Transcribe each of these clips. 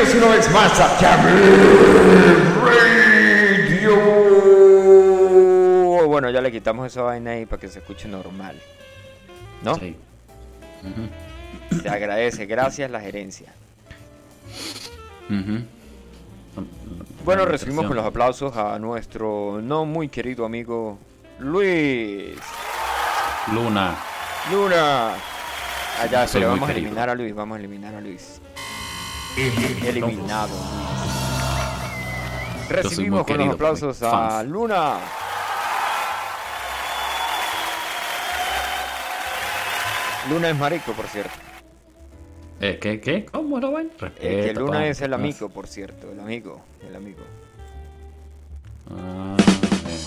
Bienvenidos una vez más a Radio. Bueno, ya le quitamos esa vaina ahí para que se escuche normal. ¿No? Sí. Se agradece, gracias la gerencia. Bueno, recibimos con los aplausos a nuestro no muy querido amigo Luis Luna. Luna. Allá, pero vamos a eliminar a Luis, vamos a eliminar a Luis. Eliminado. Recibimos con los por aplausos a. Luna. Luna es marico, por cierto. Eh, ¿Qué? ¿Qué? ¿Cómo lo ven? Eh, que Luna pa. es el amigo, por cierto. El amigo. El amigo. Ah, eh.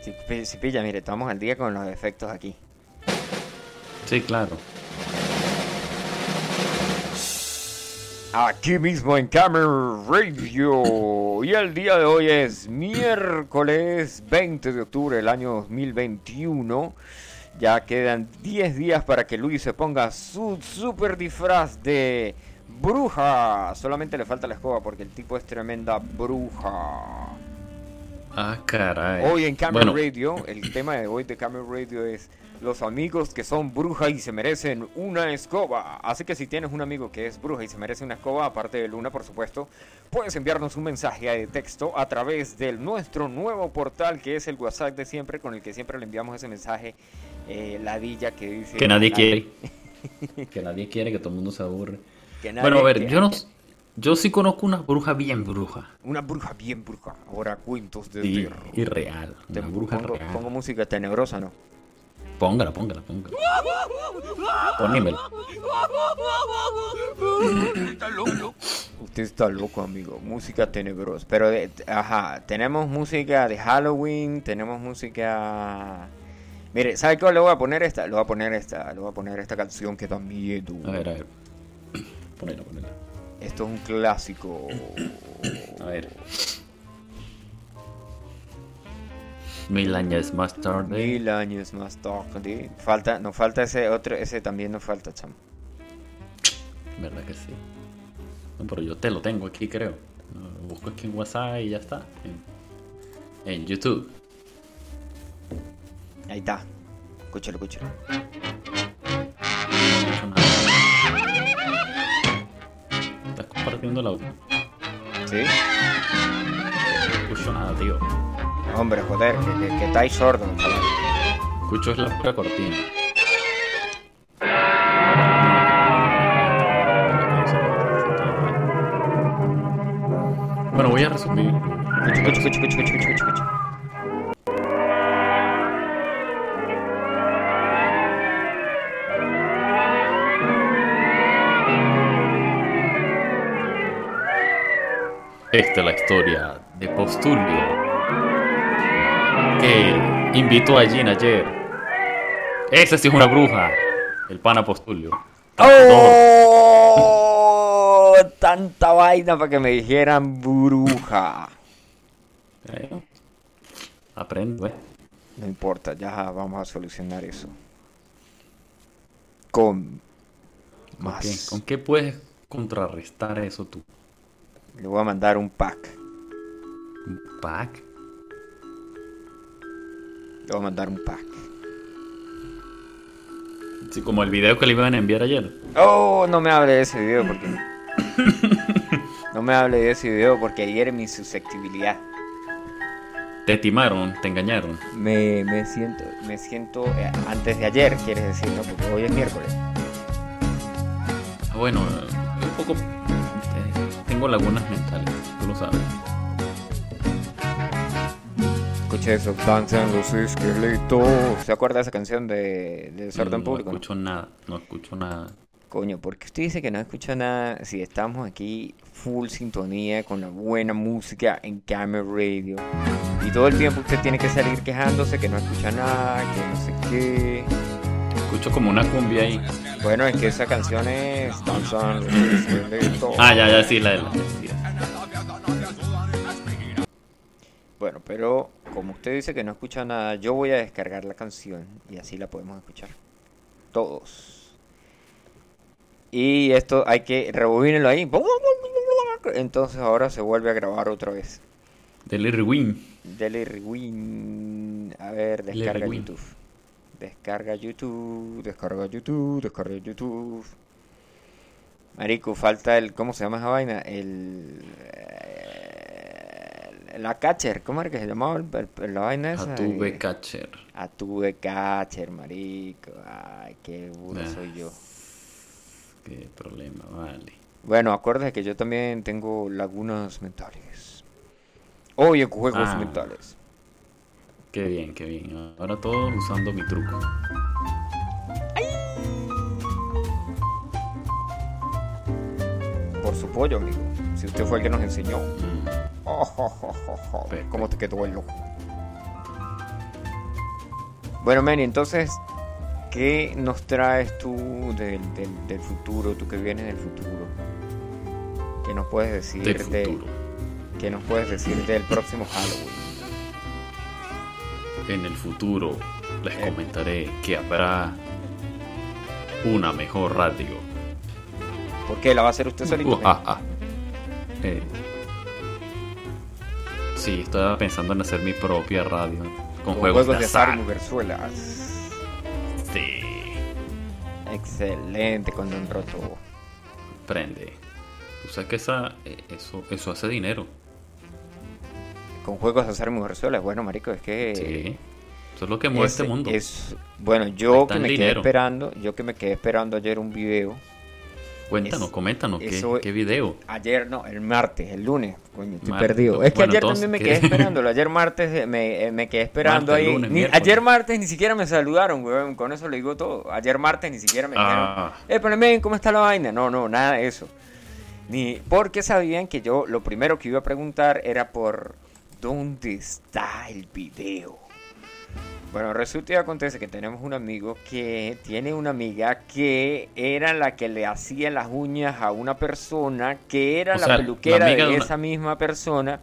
Si, si pilla, mire, estamos al día con los efectos aquí. Sí, claro. Aquí mismo en Camera Radio. Y el día de hoy es miércoles 20 de octubre del año 2021. Ya quedan 10 días para que Luis se ponga su super disfraz de bruja. Solamente le falta la escoba porque el tipo es tremenda bruja. Ah, caray. Hoy en Bueno, Radio, el tema de hoy de Camera Radio es los amigos que son brujas y se merecen una escoba. Así que si tienes un amigo que es bruja y se merece una escoba, aparte de Luna, por supuesto, puedes enviarnos un mensaje de texto a través de nuestro nuevo portal que es el WhatsApp de siempre, con el que siempre le enviamos ese mensaje eh, ladilla que dice... que nadie quiere. que nadie quiere, que todo el mundo se aburre. que nadie Bueno, a ver, quiere. yo no. Yo sí conozco una bruja bien bruja. Una bruja bien bruja. Ahora cuentos de Y, terror. y real. Te Una bruja pongo, real. pongo música tenebrosa, ¿no? Póngala, póngala, póngala. Ponímela. Usted está loco, amigo. Música tenebrosa. Pero, de- ajá, tenemos música de Halloween, tenemos música... Mire, ¿sabe qué le voy a poner esta? Le voy a poner esta, le voy a poner esta canción que da miedo. A ver, a ver. Ponela, ponela. Esto es un clásico. A ver. Mil años más tarde. Mil años más tarde. Falta, nos falta ese otro, ese también nos falta, chamo. ¿Verdad que sí? No, pero yo te lo tengo aquí, creo. Lo busco aquí en WhatsApp y ya está. En, en YouTube. Ahí está. Escúchalo, escúchalo. Estás compartiendo el audio. ¿Sí? No escucho nada, tío. Hombre, joder, que, que, que estáis sordos, chaval. Escucho es la pura cortina. Bueno, voy a resumir. Escucha. Esta es la historia de Postulio, que invitó a Jean ayer. Esa sí es una bruja, el pana Postulio. ¡Oh! Tanta vaina para que me dijeran bruja. Eh, Aprendo, eh. No importa, ya vamos a solucionar eso. Con ¿Con más. qué, con qué puedes contrarrestar eso tú? Le voy a mandar un pack. ¿Un pack? Le voy a mandar un pack. Sí, como el video que le iban a enviar ayer. Oh, no me hable de ese video porque. No me hable de ese video porque hiere mi susceptibilidad. Te timaron, te engañaron. Me, me siento, me siento eh, antes de ayer, quieres decir, ¿no? Porque hoy es miércoles. Ah, Bueno, eh, un poco. eh, tengo lagunas mentales, tú lo sabes. Escuché eso, danzan los esqueletos. ¿Se acuerda de esa canción de, de Desorden no Público? no? escucho nada, no escucho nada. Coño, porque usted dice que no escucha nada si estamos aquí full sintonía con la buena música en Camera Radio. Y todo el tiempo usted tiene que salir quejándose que no escucha nada, que no sé qué. Escucho como una cumbia ahí. Bueno, es que esa canción es Danzan los esqueletos. Ah, ya, ya, sí, la de la. Bueno, pero como usted dice que no escucha nada, yo voy a descargar la canción y así la podemos escuchar. todos. Y esto hay que rebobinarlo ahí. Entonces ahora se vuelve a grabar otra vez. Dele rewind. Dele rewind. A ver, descarga YouTube. Descarga YouTube, descarga YouTube, descarga YouTube. Marico, falta el. ¿Cómo se llama esa vaina? El. Eh, la catcher, ¿cómo era que se llamaba la vaina esa? Atube catcher. Atube catcher, marico. Ay, qué burro ah, soy yo. Qué problema, vale. Bueno, acuérdate que yo también tengo lagunas mentales. Oye, juegos ah. mentales. Qué bien, qué bien. Ahora todo usando mi truco. Por su pollo, amigo. Si usted fue el que nos enseñó. Mm. ¿Cómo te quedó el loco? Bueno, Manny, entonces ¿Qué nos traes tú del, del, futuro, tú que vienes del futuro? ¿Qué nos puedes decir de, ¿qué nos puedes decir del próximo Halloween? En el futuro les eh. comentaré que habrá una mejor radio. ¿Por qué? ¿La va a hacer usted solito? Uh, ah, ah. Eh, sí, estaba pensando en hacer mi propia radio con, juegos, de azar. Excelente con un roto. Prende. Tú sabes que esa, eh, eso, eso hace dinero. Con juegos de azar mujerzuelas. Bueno, marico, es que... Sí. Eso es lo que mueve este mundo. Es, bueno, yo que me quedé esperando, yo que me quedé esperando ayer un video Cuéntanos, coméntanos, ¿qué, video? Ayer, no, el martes, el lunes, coño, estoy perdido. Es que ayer también me quedé esperándolo, ayer martes eh, me, eh, me quedé esperando ahí. ayer martes ni siquiera me saludaron, weón, con eso le digo todo. Ayer martes ni siquiera me ah. dijeron, eh, ¿cómo está la vaina? No, no, nada de eso. Ni, porque sabían que yo lo primero que iba a preguntar era por dónde está el video. Bueno, resulta y acontece que tenemos un amigo que tiene una amiga que era la que le hacía las uñas a una persona que era la peluquera de, esa misma persona.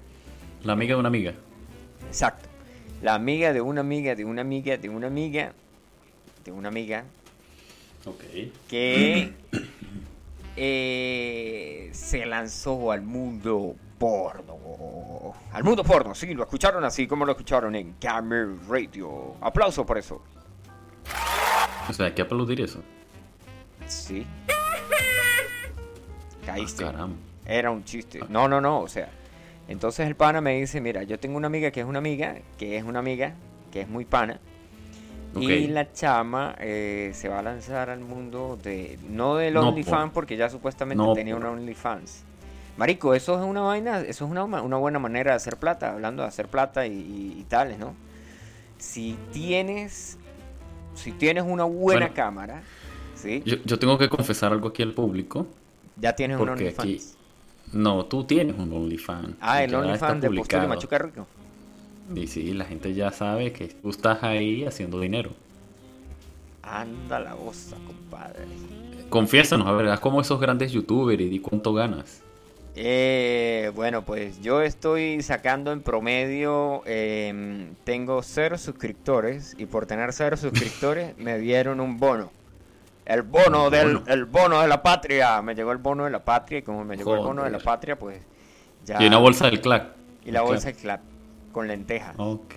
La amiga de una amiga. Exacto. La amiga de una amiga, de una amiga, de una amiga, de una amiga. Ok. Que eh, se lanzó al mundo porno. Al mundo porno, sí, lo escucharon así como lo escucharon en Gamer Radio. Aplauso por eso. O sea, hay que aplaudir eso. Sí. Caíste. Ah, Era un chiste. No, no, no, o sea. Entonces el pana me dice, mira, yo tengo una amiga que es una amiga, que es una amiga, que es muy pana. Y la chama eh, se va a lanzar al mundo de... No del OnlyFans, porque ya supuestamente tenía un OnlyFans Marico, eso es una vaina, eso es una, una buena manera de hacer plata, hablando de hacer plata y, tales, ¿no? Si tienes, si tienes una buena cámara, ¿sí? Yo, tengo que confesar algo aquí al público. Ya tienes un OnlyFans. no, tú tienes un OnlyFans. Ah, el OnlyFans de Postura de Machuca Rico. Y sí, la gente ya sabe que tú estás ahí haciendo dinero. Anda la bosta, compadre. Confiésanos, a ver, haz como esos grandes youtubers y di cuánto ganas. Eh, bueno, pues yo estoy sacando en promedio, em, tengo cero suscriptores y por tener cero suscriptores me dieron un bono. El bono, del El bono de la patria. Me llegó el bono de la patria y como me llegó el bono de la patria, pues ya... Y una bolsa del clap. Y la bolsa del clap, con lentejas. Ok.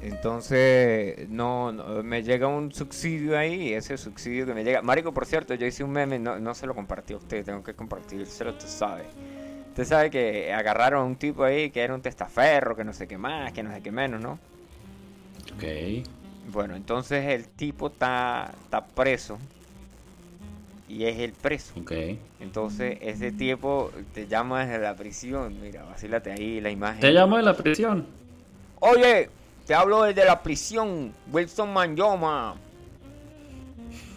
Entonces, no, me llega un subsidio ahí, ese subsidio que me llega. Marico, por cierto, yo hice un meme, no, no se lo compartí a usted, tengo que compartírselo, usted sabe. Usted sabe que agarraron a un tipo ahí que era un testaferro, que no sé qué más, que no sé qué menos, ¿no? Ok. Bueno, entonces el tipo está, está preso y es el preso. Ok. Entonces ese tipo te llama desde la prisión, mira, vacílate ahí la imagen. ¿Te llama de la prisión? Oye, te hablo desde la prisión, Wilson Manyoma.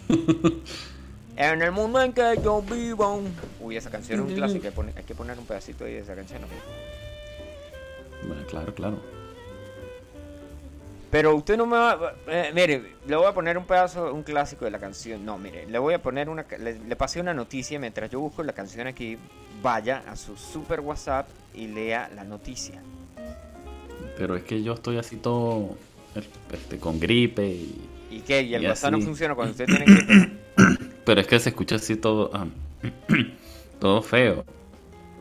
en el mundo en que yo vivo. Uy, esa canción es un clásico. Hay que poner un pedacito ahí de esa canción. Bueno, claro, claro. Pero usted no me va. Eh, mire, le voy a poner un pedazo, un clásico de la canción. No, mire, le voy a poner una. Le, le, pasé una noticia mientras yo busco la canción aquí. Vaya a su super WhatsApp y lea la noticia. Pero es que yo estoy así todo este, con gripe y ¿Y qué? ¿Y el Y WhatsApp no funciona cuando usted tiene que... Pero es que se escucha así todo. ah, todo feo.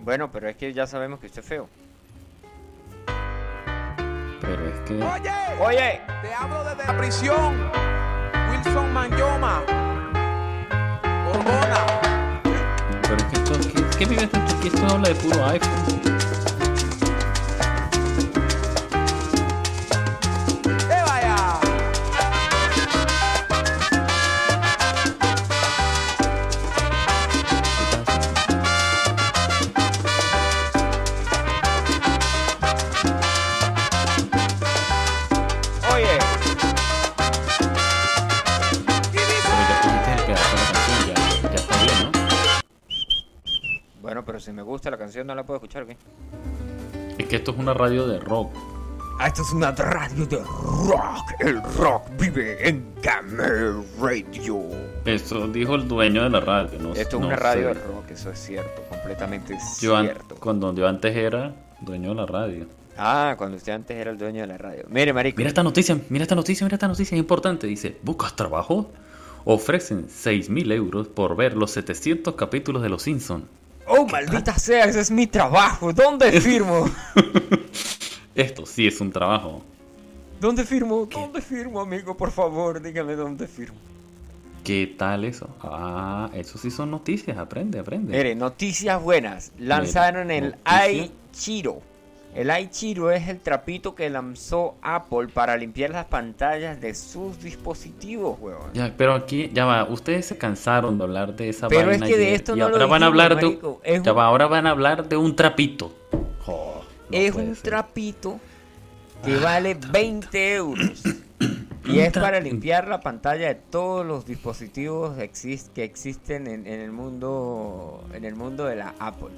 Bueno, pero es que ya sabemos que usted es feo. Pero es que. Oye, Oye, te hablo desde la prisión. Wilson Manyoma. Orgona. Pero es que esto. ¿Qué, qué vives? Esto habla de puro iPhone. Si me gusta la canción no la puedo escuchar, ¿qué? Es que esto es una radio de rock. Ah, esto es una radio de rock. El rock vive en Gamer Radio. Eso dijo el dueño de la radio, ¿no? Esto es no una radio de rock, eso es cierto, completamente Yo an- cierto. cuando yo antes era dueño de la radio. Ah, cuando usted antes era el dueño de la radio. Mire, marico. Mira esta noticia, mira esta noticia, mira esta noticia, es importante. Dice, ¿buscas trabajo? Ofrecen 6 mil euros por ver los 700 capítulos de Los Simpsons. Maldita sea, ese es mi trabajo. ¿Dónde firmo? Esto sí es un trabajo. ¿Dónde firmo? ¿Dónde firmo, amigo? Por favor, dígame dónde firmo. ¿Qué tal eso? Ah, eso sí son noticias, aprende, aprende. Mire, noticias buenas. Lanzaron el noticia. iChiro. El iChiro es el trapito que lanzó Apple para limpiar las pantallas de sus dispositivos, weón. Ya, pero aquí, ya va, ustedes se cansaron de hablar de esa Pero vaina es que de esto y no lo ahora van a hablar de marico, ya un- va, ahora van a hablar de un trapito. No es un ser. trapito que vale 20 euros. Y es para limpiar la pantalla de todos los dispositivos que existen en, en el mundo en el mundo de la Apple.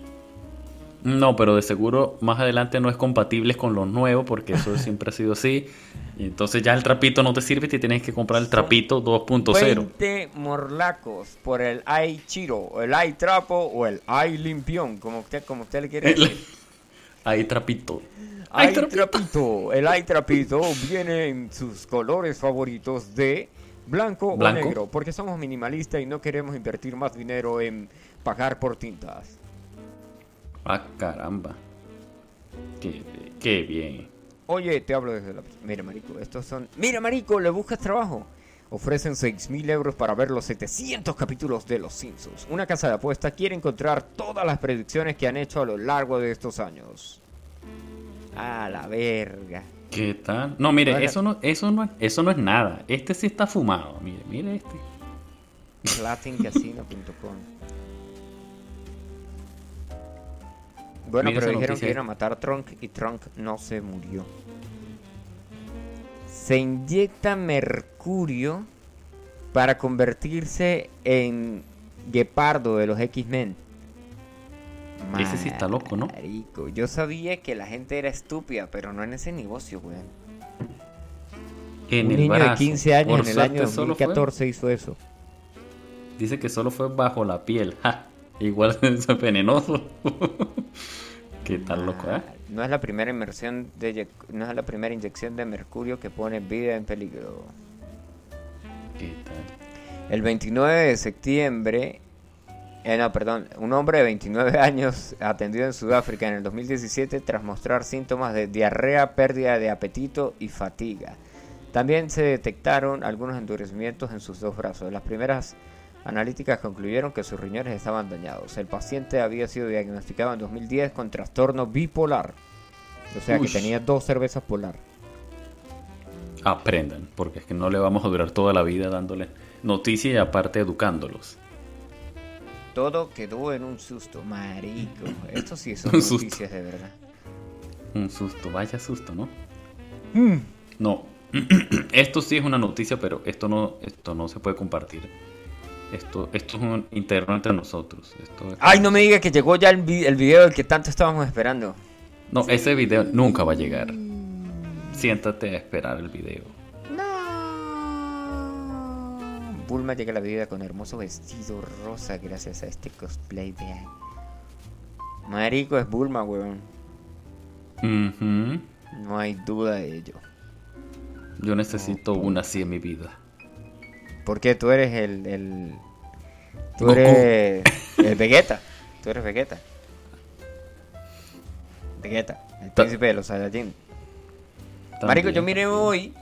No, pero de seguro más adelante no es compatible con los nuevos porque eso siempre ha sido así. Y entonces ya el trapito no te sirve y te tienes que comprar el trapito 2.0. 20 morlacos por el iChiro, o el iTrapo o el iLimpión, como usted, como usted le quiere El- decir. Ahí trapito. Ay, trapito. El iTrapito viene en sus colores favoritos de blanco, Blanco. o negro, porque somos minimalistas y no queremos invertir más dinero en pagar por tintas. Ah, caramba. Qué, qué bien. Oye, te hablo desde la... Mira, marico, estos son... Mira, marico, ¿le buscas trabajo? Ofrecen 6.000 euros para ver los 700 capítulos de Los Simpsons. Una casa de apuestas quiere encontrar todas las predicciones que han hecho a lo largo de estos años. A la verga. ¿Qué tal? No, mire, eso no, eso no, eso no es nada. Este sí está fumado. Mire, mire este. platincasino.com Bueno, pero dijeron que iban a matar a Trunk y Trunk no se murió. Se inyecta mercurio para convertirse en guepardo de los X-Men. Ese sí está loco, ¿no? Marico, yo sabía que la gente era estúpida, pero no en ese negocio, weón. En Un el niño de brazo. 15 años Por en el año solo fue- 2014 hizo eso. Dice que solo fue bajo la piel. Ja, igual es venenoso. ¿Qué tal loco, eh? No es la primera inmersión de no es la primera inyección de mercurio que pone vida en peligro. ¿Qué tal? El 29 de septiembre, eh, no, perdón, un hombre de 29 años atendido en Sudáfrica en el 2017 tras mostrar síntomas de diarrea, pérdida de apetito y fatiga. También se detectaron algunos endurecimientos en sus dos brazos. Las primeras analíticas concluyeron que sus riñones estaban dañados. El paciente había sido diagnosticado en 2010 con trastorno bipolar. O sea Uy. que tenía dos cervezas polar. Aprendan, porque es que no le vamos a durar toda la vida dándole noticias y aparte educándolos. Todo quedó en un susto, marico. Esto sí son Un susto. noticias de verdad. Un susto, vaya susto, ¿no? Mm. No. esto sí es una noticia, pero esto no, esto no se puede compartir. Esto, esto es un interno entre nosotros. Esto es- Ay, no me diga que llegó ya el, vi- el video del que tanto estábamos esperando. No, ese video nunca va a llegar. Siéntate a esperar el video. No. Bulma llega a la vida con hermoso vestido rosa gracias a este cosplay de Marico es Bulma, weón. Ujú. No hay duda de ello. Yo necesito una así en mi vida. Porque tú eres el. el tú Goku. eres. El Vegeta. Tú eres Vegeta. Vegeta, el príncipe de los Saiyajin. Marico, yo miré hoy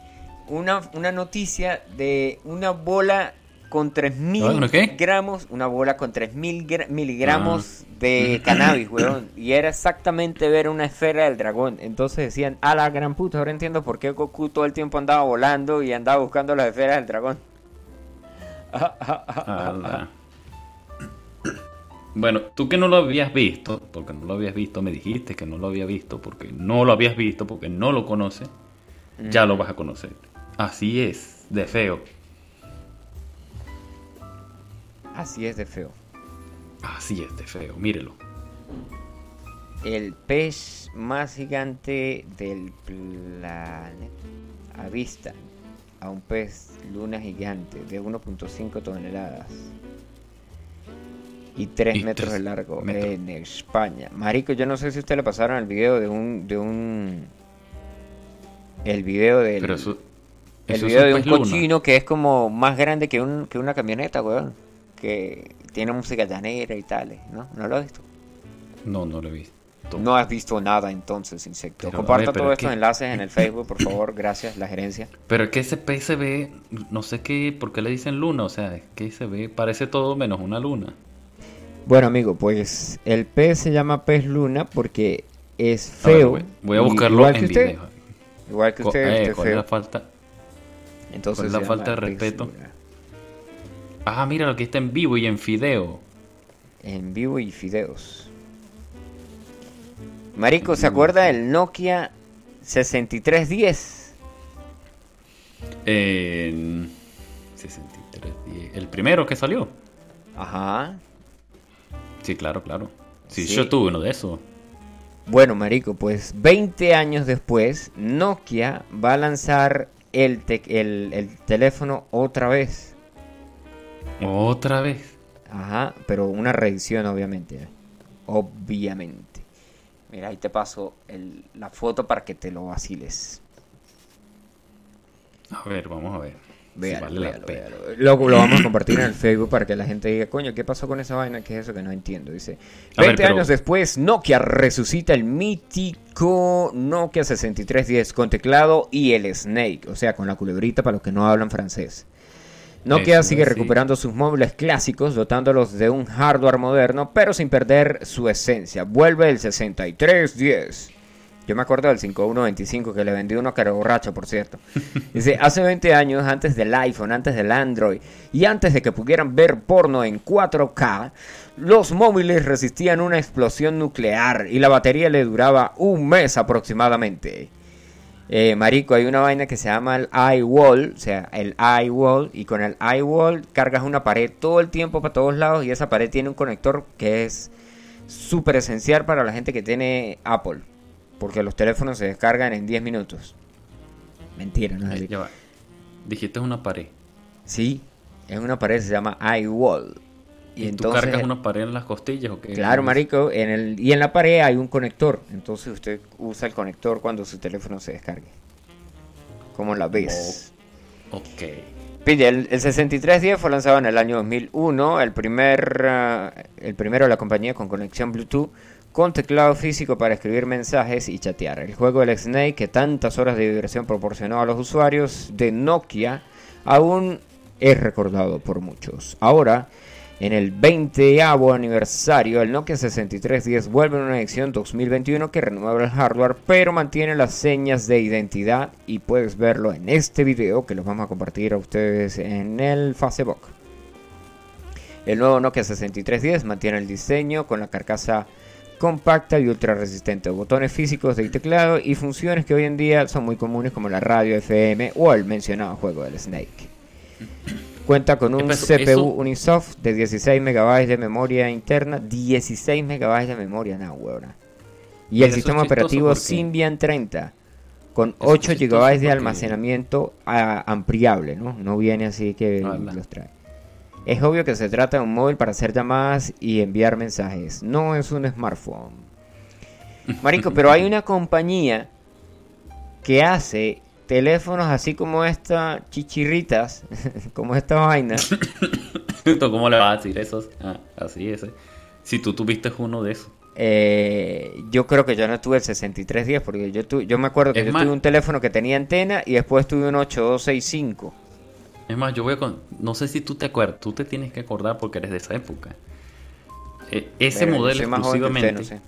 una, una noticia de una bola con 3000 Ah, ¿una qué? gramos, una bola con 3000 gra- miligramos Ah. de cannabis, weón. Y era exactamente ver una esfera del dragón. Entonces decían, a la gran puta, ahora entiendo por qué Goku todo el tiempo andaba volando y andaba buscando las esferas del dragón. Ala. Bueno, tú que no lo habías visto, porque no lo habías visto, me dijiste que no lo había visto, porque no lo habías visto, porque no lo conoces, ya lo vas a conocer. Así es, de feo. Así es de feo. Así es, de feo, mírelo. El pez más gigante del planeta. A vista. A un pez luna gigante de 1.5 toneladas. Y 3 Y metros de largo metros. en España. Marico, yo no sé si usted le pasaron el video de un. de un. El video del. Pero eso, el video de un luna. cochino que es como más grande que, un, que una camioneta, weón. Que tiene música llanera y tales, ¿no? ¿No lo has visto? No, no lo he visto. No has visto nada entonces, insecto. Pero, Comparta ver, todos es estos que- enlaces en el Facebook, por favor. Gracias, la gerencia. Pero es que ese pez se ve, no sé qué, por qué le dicen luna, o sea, es que se ve, parece todo menos una luna. Bueno, amigo, pues el pez se llama pez luna porque es ver, feo. voy, voy a buscarlo igual en que usted. video. Igual que usted, eh, usted es ¿cuál es feo. la falta? Entonces cuál es la falta de respeto? luna. Ah, mira, lo que está en vivo y en video. En vivo y fideos. Marico, ¿se acuerda del Nokia 6310? En 63, el primero que salió. Ajá. Sí, claro, claro. Sí, Sí. yo tuve uno de esos. Bueno, marico, pues 20 años después, Nokia va a lanzar el, te- el, el teléfono otra vez. Otra vez. Ajá, pero una reedición, obviamente. ¿eh? Obviamente. Mira, ahí te paso el- la foto para que te lo vaciles. A ver, vamos a ver. si Véalo, vale la véalo, pena. véalo. Lo, lo vamos a compartir en el Facebook para que la gente diga, coño, ¿qué pasó con esa vaina? ¿Qué es eso que no entiendo? Dice, 20 A ver, pero- años después, Nokia resucita el mítico Nokia 6310 con teclado y el Snake, o sea, con la culebrita para los que no hablan francés. Nokia sigue recuperando sus móviles clásicos, dotándolos de un hardware moderno, pero sin perder su esencia. Vuelve el 6310. Yo me acuerdo del 5125 que le vendí uno que era borracho, por cierto. Dice, hace 20 años, antes del iPhone, antes del Android y antes de que pudieran ver porno en 4K, los móviles resistían una explosión nuclear y la batería le duraba un mes aproximadamente. Eh, marico, hay una vaina que se llama el iWall, o sea, el iWall, y con el iWall cargas una pared todo el tiempo para todos lados y esa pared tiene un conector que es súper esencial para la gente que tiene Apple, porque los teléfonos se descargan en 10 minutos. Mentira, no es. Dijiste una pared. Sí, es una pared, se llama iWall. ¿Y, Y, tú entonces, cargas una pared en las costillas o qué? claro, marico, en el, y en la pared hay un conector, entonces usted usa el conector cuando su teléfono se descargue. ¿Cómo la ves? Ok. Pille, el, el 6310 fue lanzado en el año 2001, el, primer, ah, el primero de la compañía con conexión Bluetooth, con teclado físico para escribir mensajes y chatear. El juego del Snake, que tantas horas de diversión proporcionó a los usuarios de Nokia, aún es recordado por muchos. Ahora, en el 20 aniversario, el Nokia 6310 vuelve en una edición 2021 que renueva el hardware, pero mantiene las señas de identidad y puedes verlo en este video que los vamos a compartir a ustedes en el Facebook. El nuevo Nokia 6310 mantiene el diseño con la carcasa compacta y ultra resistente, botones físicos de teclado y funciones que hoy en día son muy comunes como la radio FM o el mencionado juego del Snake. Cuenta con un CPU eso- Unisoft de 16 MB de memoria interna, 16 MB de memoria, no, huevona. Y el sistema operativo Symbian 30 con es 8 chistoso GB de almacenamiento ah, ampliable, ¿no? No viene así que Ala. los trae. Es obvio que se trata de un móvil para hacer llamadas y enviar mensajes, no es un smartphone. Marico, pero hay una compañía que hace teléfonos así como esta, chichirritas, como esta vaina. ¿Cómo le vas a decir eso? Ah, así es. Si tú tuviste uno de esos. Eh, yo creo que yo no tuve el 6310 porque yo, tu- yo me acuerdo que Es yo más- tuve un teléfono que tenía antena y después tuve un 8265. Es más, yo voy a... con- No sé si tú te acuerdas, tú te tienes que acordar porque eres de esa época. Eh, ese Pero modelo que usted, exclusivamente... no sé.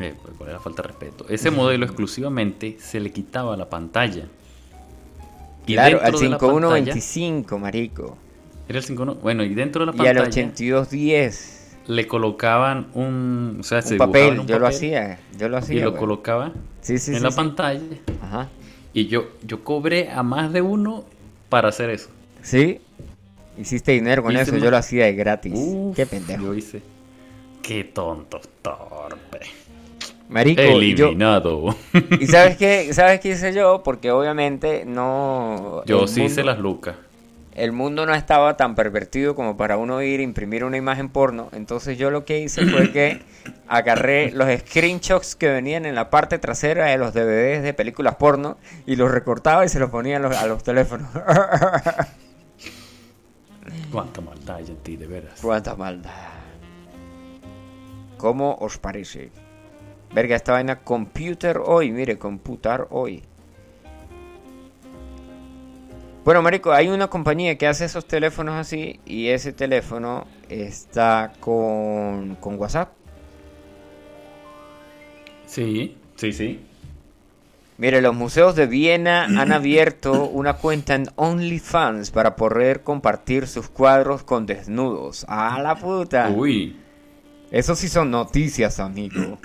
Eh, ¿Cuál es la falta de respeto? Ese modelo exclusivamente se le quitaba la pantalla. Y Claro, al de la pantalla- 5125, marico. Era el 51. Bueno, y dentro de la Y al pantalla 8210. le colocaban un. O sea, se Un papel, un yo lo hacía, yo lo hacía. Y lo colocaba Sí, sí, en sí, la pantalla. Ajá. Y yo, yo cobré a más de uno para hacer eso. ¿Sí? Hiciste dinero con Hice eso, más- yo lo hacía de gratis. Uf, Qué pendejo. Yo hice. Qué tonto, torpe. Marico, yo, Eliminado. ¿y sabes qué, sabes qué hice yo? Porque obviamente no... Yo sí hice mundo- las lucas. El mundo no estaba tan pervertido como para uno ir a imprimir una imagen porno. Entonces yo lo que hice fue que agarré los screenshots que venían en la parte trasera de los DVDs de películas porno y los recortaba y se los ponía a los, a los teléfonos. Cuánta maldad hay en ti, de veras. Cuánta maldad. ¿Cómo os parece? Verga, esta vaina computer hoy, mire, computar hoy. Bueno, marico, hay una compañía que hace esos teléfonos así y ese teléfono está con, con WhatsApp. Sí, sí, sí. Mire, los museos de Viena han abierto una cuenta en OnlyFans para poder compartir sus cuadros con desnudos. ¡A la puta! Uy, Eso sí son noticias, amigo.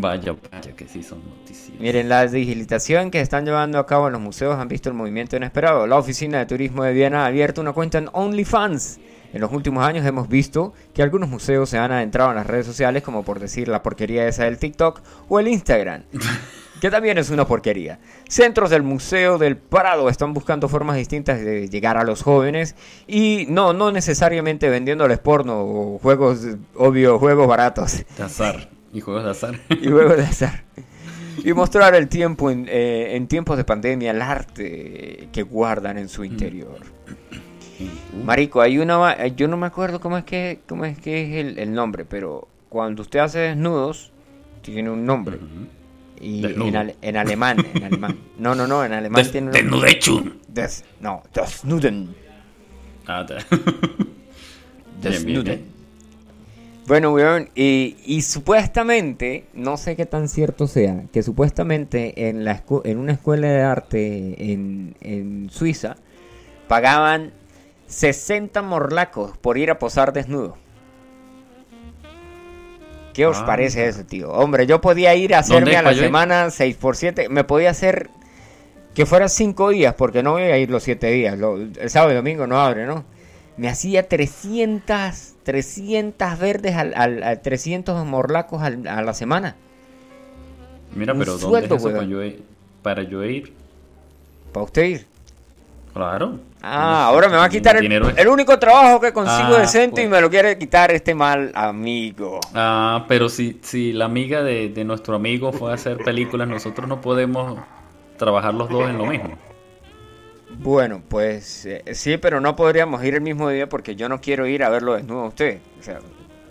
Vaya, vaya, que sí son noticias. Miren, la digitalización que están llevando a cabo en los museos han visto el movimiento inesperado. La Oficina de Turismo de Viena ha abierto una cuenta en OnlyFans. En los últimos años hemos visto que algunos museos se han adentrado en las redes sociales, como por decir la porquería esa del TikTok o el Instagram, que también es una porquería. Centros del Museo del Prado están buscando formas distintas de llegar a los jóvenes y no, no necesariamente vendiéndoles porno o juegos, obvio, juegos baratos De azar. Y juegos de azar. y luego de azar. Y mostrar el tiempo en, eh, en tiempos de pandemia, el arte que guardan en su interior. Uh, Marico, hay una, va- yo no me acuerdo cómo es que, cómo es que es el, el nombre, pero cuando usted hace desnudos, tiene un nombre. Y en, ale- en alemán, en alemán. No, no, no, en alemán Des- tiene un nombre. Desnudechun. Des- no, desnuden. Ah, ta- Bien, bien, Desnuden. bien. Bueno, weón, y, y supuestamente, no sé qué tan cierto sea, que supuestamente en, la escu- en una escuela de arte en, en Suiza pagaban 60 morlacos por ir a posar desnudo. ¿Qué os Ah. parece eso, tío? Hombre, yo podía ir a hacerme ¿Dónde a la semana 6x7, me podía hacer que fuera 5 días, porque no voy a ir los 7 días, lo- el sábado y domingo no abre, ¿no? Me hacía 300, 300 verdes, al, al- al- 300 morlacos al- a la semana. Mira, Un pero ¿dónde sueldo, es eso para yo, ir- para yo ir? Para usted ir. Claro. Ah, ahora me va a quitar el, Dinero es- el único trabajo que consigo Ah, decente y pues. me lo quiere quitar este mal amigo. Ah, pero si, si la amiga de, de nuestro amigo fue a hacer películas, nosotros no podemos trabajar los dos en lo mismo. Bueno, pues eh, sí, pero no podríamos ir el mismo día porque yo no quiero ir a verlo desnudo a usted. O sea,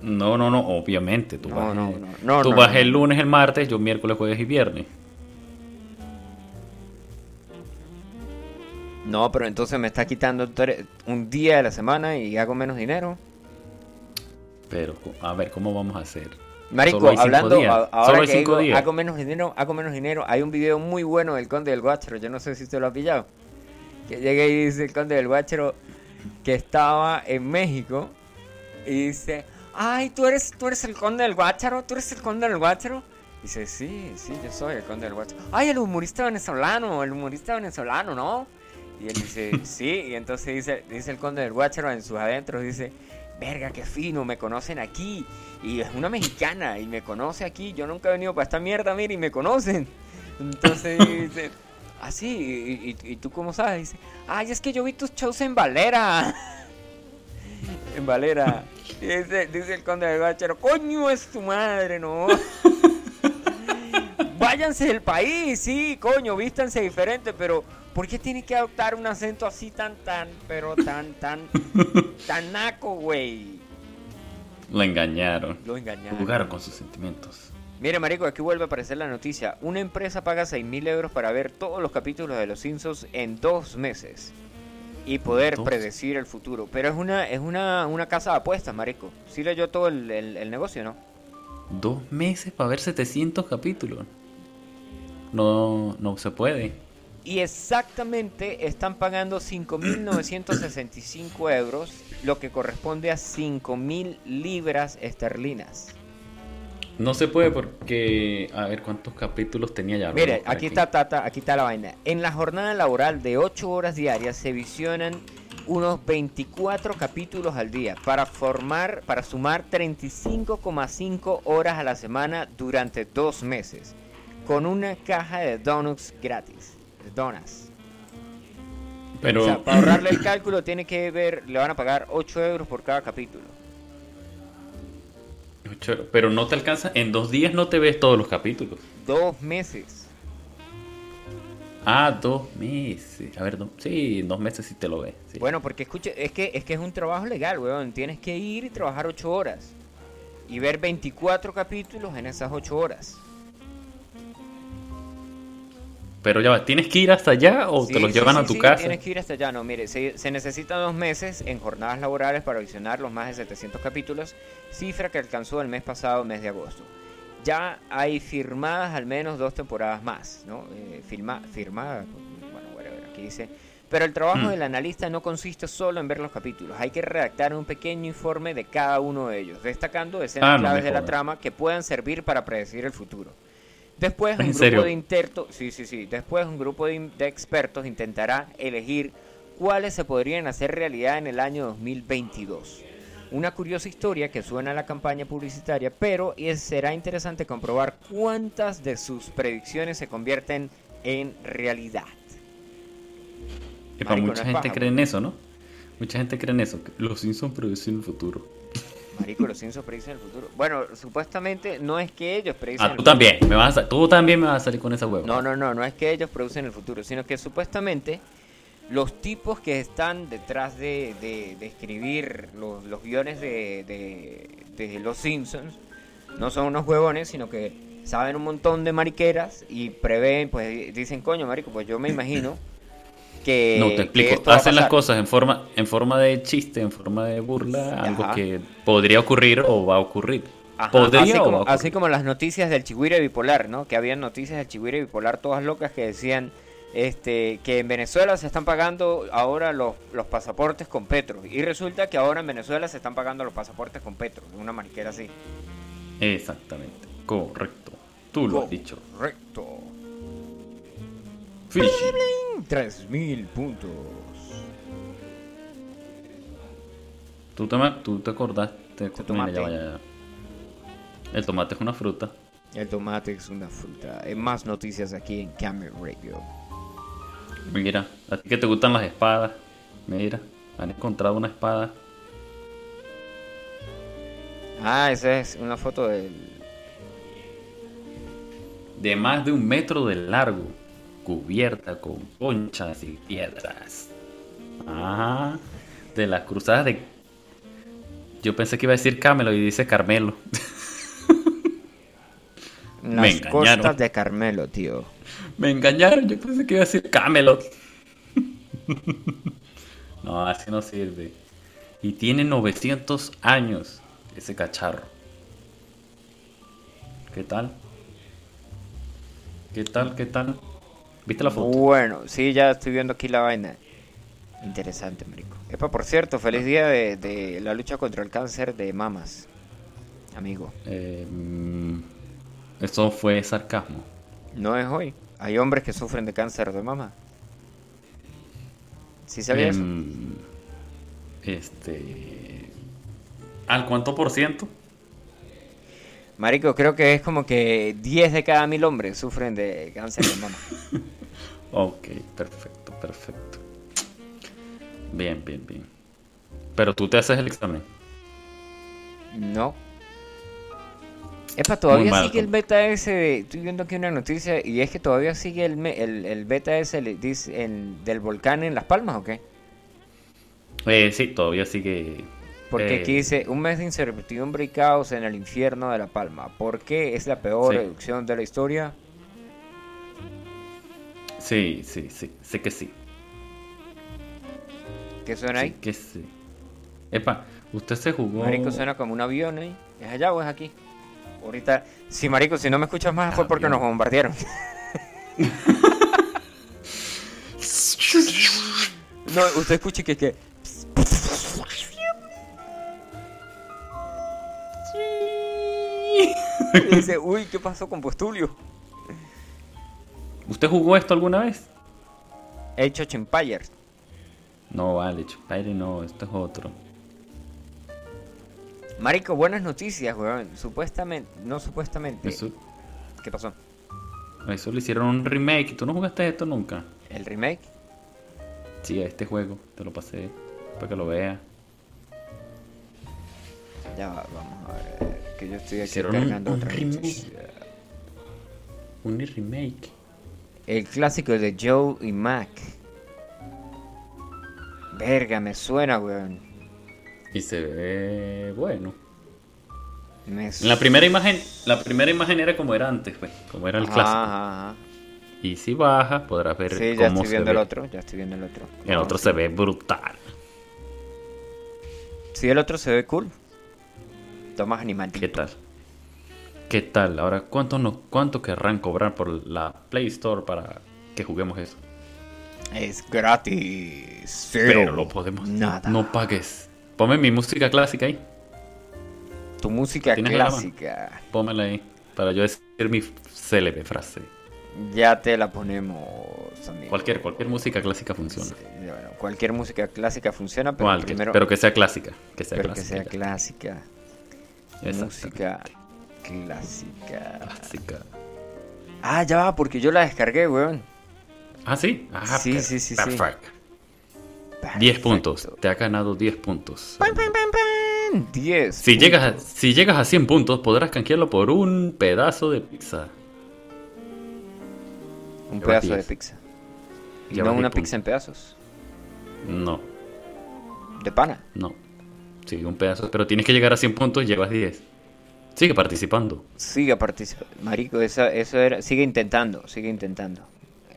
No, no, no, obviamente. Tú No, vas, no, no, no, tú no, vas el lunes, el martes, yo miércoles, jueves y viernes. no, pero entonces me está quitando un día de la semana y hago menos dinero. Pero, a ver, ¿cómo vamos a hacer? Marico, hablando, días. ahora que digo, días. hago menos dinero, hago menos dinero, hay un video muy bueno del Conde del Guachero, yo no sé si usted lo ha pillado. Que llega y dice el Conde del Guachero que estaba en México y dice, ay, tú eres, tú eres el Conde del Guachero, tú eres el Conde del Guachero. Dice, sí, sí, yo soy el Conde del Guachero. Ay, el humorista venezolano, el humorista venezolano, ¿no? Y él dice, sí, y entonces dice, dice el Conde del Guachero en sus adentros, dice, verga, qué fino, me conocen aquí. Y es una mexicana y me conoce aquí. Yo nunca he venido para esta mierda, mira, y me conocen. Entonces dice, así, y, y- y tú cómo sabes? Dice, ay, es que yo vi tus shows en Valera. en Valera. Y dice, dice el conde del Guachero, coño es tu madre, no. váyanse del país, sí, coño, vístanse diferente, pero ¿por qué tiene que adoptar un acento así tan, tan, pero tan, tan, tan naco, güey? Lo engañaron. Lo engañaron. Jugaron con sus sentimientos. Mire, marico, aquí vuelve a aparecer la noticia. Una empresa paga 6 mil euros para ver todos los capítulos de Los Simpsons en dos meses y poder Dos. predecir el futuro. Pero es una es una, una casa de apuestas, marico. Sí leyó todo el, el- el negocio, ¿no? Dos meses para ver 700 capítulos. No, no se puede. Y exactamente están pagando 5.965 euros, lo que corresponde a 5.000 libras esterlinas. No se puede porque. A ver cuántos capítulos tenía ya. Mire, aquí está, tata, aquí está la vaina. En la jornada laboral de 8 horas diarias se visionan unos 24 capítulos al día para formar, para sumar 35,5 horas a la semana durante dos meses, con una caja de donuts gratis, de donuts. Pero. O sea, para ahorrarle el cálculo tiene que ver, le van a pagar 8 euros por cada capítulo. Ocho- Pero no te alcanza. En dos días no te ves todos los capítulos. Dos meses. Ah, dos meses. A ver, do- sí, dos meses sí te lo ves. sí. Bueno, porque escuche, es que, es que es un trabajo legal, weón. Tienes que ir y trabajar 8 horas. Y ver 24 capítulos en esas 8 horas. Pero ya va, ¿tienes que ir hasta allá o te los sí, llevan sí, a tu casa? Tienes que ir hasta allá, no, mire, se, se necesitan dos meses en jornadas laborales para visionar los más de 700 capítulos, cifra que alcanzó el mes pasado, mes de agosto. Ya hay firmadas al menos dos temporadas más, ¿no? Eh, firma, firmadas, bueno, whatever, aquí dice. Pero el trabajo Mm. del analista no consiste solo en ver los capítulos, hay que redactar un pequeño informe de cada uno de ellos, destacando escenas Ah, no claves de la trama que puedan servir para predecir el futuro. Después un ¿En grupo serio? de interto, sí, sí, sí. Después un grupo de, expertos intentará elegir cuáles se podrían hacer realidad en el año 2022. Una curiosa historia que suena a la campaña publicitaria, pero es- será interesante comprobar cuántas de sus predicciones se convierten en realidad. Epa, Marico, mucha gente paja, cree en eso, ¿no? Mucha gente cree en eso. que Los Simpsons predicen el futuro. Marico, los Simpsons predicen el futuro. Bueno, supuestamente no es que ellos predicen Ah, el tú futuro. también. Me vas a, tú también me vas a salir con esa hueva. No, no, no, no es que ellos producen el futuro, sino que supuestamente los tipos que están detrás de, de- de escribir los, los guiones de, de- de Los Simpsons no son unos huevones, sino que saben un montón de mariqueras y prevén, pues dicen, coño, marico, pues yo me imagino que... No, te explico. Hacen las pasar". cosas en forma, en forma de chiste, en forma de burla, algo que podría ocurrir o va a ocurrir. Ajá, podría así, o va a como, ocurrir. así como las noticias del chigüire bipolar, ¿no? Que habían noticias del chigüire bipolar todas locas que decían este que en Venezuela se están pagando ahora los, los pasaportes con Petro. Y resulta que ahora en Venezuela se están pagando los pasaportes con Petro. Una mariquera así. Exactamente. Correcto. Tú lo has dicho. Correcto. Fishy. 3000 puntos. ¿Tú te, tú te acordaste? Mira, tomate. ya va, ya, ya. El tomate es una fruta. El tomate es una fruta. Hay más noticias aquí en Camera Radio. Mira, a ti que te gustan las espadas. Mira, han encontrado una espada. Ah, esa es una foto del... de más de un metro de largo, cubierta con conchas y piedras. Ah, de las cruzadas de... Yo pensé que iba a decir Camelo y dice Carmelo. Me Las engañaron. costas de Carmelo, tío. Me engañaron, yo pensé que iba a decir Camelot. no, así no sirve. Y tiene 900 años ese cacharro. ¿Qué tal? ¿Qué tal? ¿Qué tal? ¿Viste la foto? Bueno, sí, ya estoy viendo aquí la vaina. Interesante, marico. Epa, por cierto, feliz día de, de la lucha contra el cáncer de mamas. Amigo, Eh, eso fue sarcasmo. no es hoy. Hay hombres que sufren de cáncer de mama. ¿Sí sabías? Em, este. ¿Al cuánto por ciento? Marico, creo que es como que 10 de cada mil hombres sufren de cáncer de mama. Ok, perfecto, perfecto. Bien, bien, bien. Pero tú te haces el examen. No. Epa, todavía mal, sigue el beta de- Estoy viendo aquí una noticia y es que todavía sigue el, el, el beta en- del volcán en Las Palmas o qué? Eh, sí, todavía sigue. Porque eh, aquí dice un mes de incertidumbre y caos en el infierno de La Palma. ¿Por qué es la peor Sí. reducción de la historia? Sí, sí, sí. Sé que sí. ¿Qué suena Sí ahí? que sí. Epa, usted se jugó. Marico suena como un avión ahí. ¿Es allá o es aquí? Ahorita, sí, Marico, si no me escuchas más fue porque nos bombardearon. no, usted escuche que que. Y dice, uy, ¿qué pasó con Postulio? ¿Usted jugó esto alguna vez? Of Empires. No, vale, Chupaire no, esto es otro. Marico, buenas noticias, weón. Supuestamente, no supuestamente. Eso, ¿Qué pasó? eso le hicieron un remake. ¿Tú no jugaste esto nunca? ¿El remake? Sí, a este juego. Te lo pasé para que lo veas. Ya va, vamos a ver. Que yo estoy aquí Hicieron un- cargando un otra remake. noticia. Un remake. El clásico de Joe y Mac. Verga, me suena, weón. Y se ve bueno. Me En la primera imagen, la primera imagen era como era antes, pues, como era el Ajá, clásico. ajá. Y si bajas podrás ver Sí, ya cómo estoy se viendo ve. el otro, ya estoy viendo el otro. El otro se ve brutal. Sí, el otro se ve cool. Tomas animatito. ¿Qué tal? ¿Qué tal? Ahora, ¿cuánto, nos, ¿cuánto querrán cobrar por la Play Store para que juguemos eso? Es gratis. Cero. Pero lo podemos. Nada. No pagues. Ponme mi música clásica ahí. Tu música clásica. Pónmela ahí. Para yo decir mi célebre frase. Ya te la ponemos, amigo. Cualquier, cualquier música clásica funciona. Sí, bueno, cualquier música clásica funciona, pero primero. pero que sea clásica. Que sea pero que clásica. sea clásica. Música clásica. Clásica. Ah, ya va, porque yo la descargué, weón. Ah, sí. Ah, Sí, sí, sí, sí. Perfecto. 10 puntos. Perfecto. Te ha ganado 10 puntos. Pam, pam, pam. 10. Si llegas, a, si llegas a 100 puntos, podrás canjearlo por un pedazo de pizza. Un pedazo de 10. pizza. Y no 10 una puntos. pizza en pedazos. No, De pana. no. Sí, un pedazo. Pero tienes que llegar a 100 puntos y llevas 10. Sigue participando. Sigue participando. Marico, eso, eso era. Sigue intentando, sigue intentando.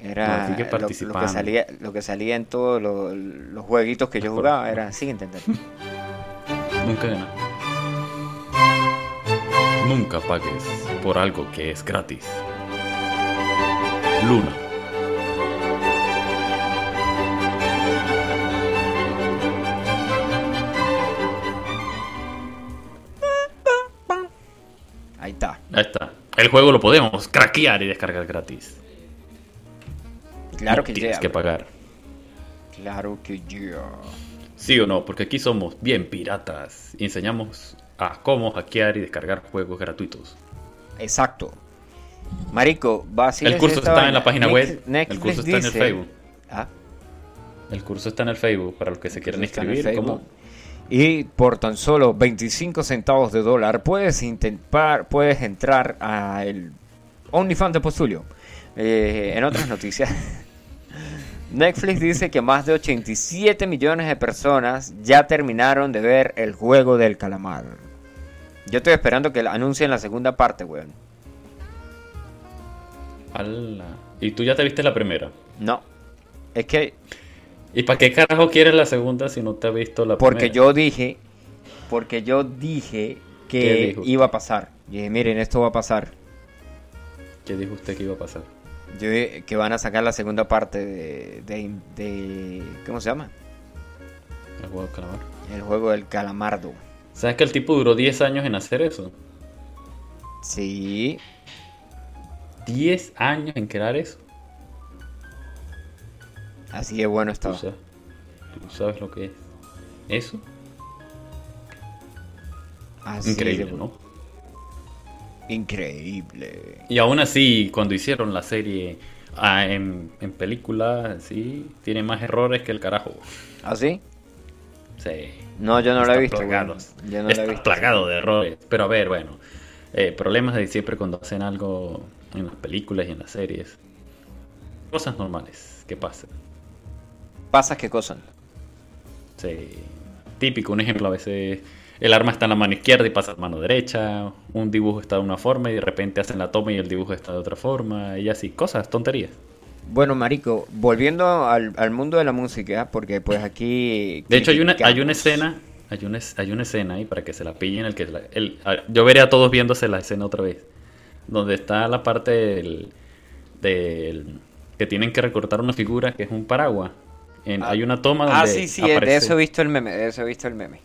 Era No, sigue lo- que salía, lo que salía en todos los, los jueguitos que yo jugaba. Era sigue intentando. Nunca ganas. Nunca pagues por algo que es gratis. Luna. Ahí está. El juego lo podemos craquear y descargar gratis. Claro No que tienes que pagar. Claro que ya. Sí o no, porque aquí somos bien piratas y enseñamos a cómo hackear y descargar juegos gratuitos. Exacto. Marico, va así El curso está en la página web, el curso está en el Facebook. Ah, El curso está en el Facebook para los que se quieran inscribir. ¿cómo? Y por tan solo 25 centavos de dólar puedes intentar, puedes entrar a el OnlyFans de Postulio. Eh, en otras noticias, Netflix dice que más de 87 millones de personas ya terminaron de ver el juego del calamar. Yo estoy esperando que anuncien la segunda parte, weón. Y tú ya te viste la primera. No. Es que ¿Y para qué carajo quieres la segunda si no te has visto la Porque primera? yo dije, porque yo dije ¿Qué que iba a pasar. Y dije, miren, esto va a pasar. ¿Qué dijo usted que iba a pasar? Yo dije que van a sacar la segunda parte de, de, de- ¿cómo se llama? El juego de calamar. El juego del calamardo. ¿Sabes que el tipo duró 10 años en hacer eso? Sí, 10 años en crear eso. Así de bueno ¿Tú estaba. sabes, tú sabes lo que es eso? Así Increíble, de- ¿no? Increíble. Y aún así, cuando hicieron la serie ah, en, en película, sí, tiene más errores que el carajo. ¿Así? Sí. No, yo no la he Está visto. plagado. weón. Yo no la he visto. plagado de errores. Pero a ver, bueno. eh, problemas de siempre cuando hacen algo en las películas y en las series. Cosas normales que pasan. Pasas qué cosas. Sí. Típico, un ejemplo, a veces el arma está en la mano izquierda y pasa a la mano derecha, un dibujo está de una forma y de repente hacen la toma y el dibujo está de otra forma, y así, cosas, tonterías. Bueno, Marico, volviendo al, al mundo de la música, porque pues aquí... De hecho, hay una, hay una escena, hay una, hay una escena ahí para que se la pillen, el que la- el- a- yo veré a todos viéndose la escena otra vez, donde está la parte del, del- que tienen que recortar una figura que es un paraguas. En- Ah, hay una toma donde Ah, sí, sí, de eso he visto el meme, de eso he visto el meme.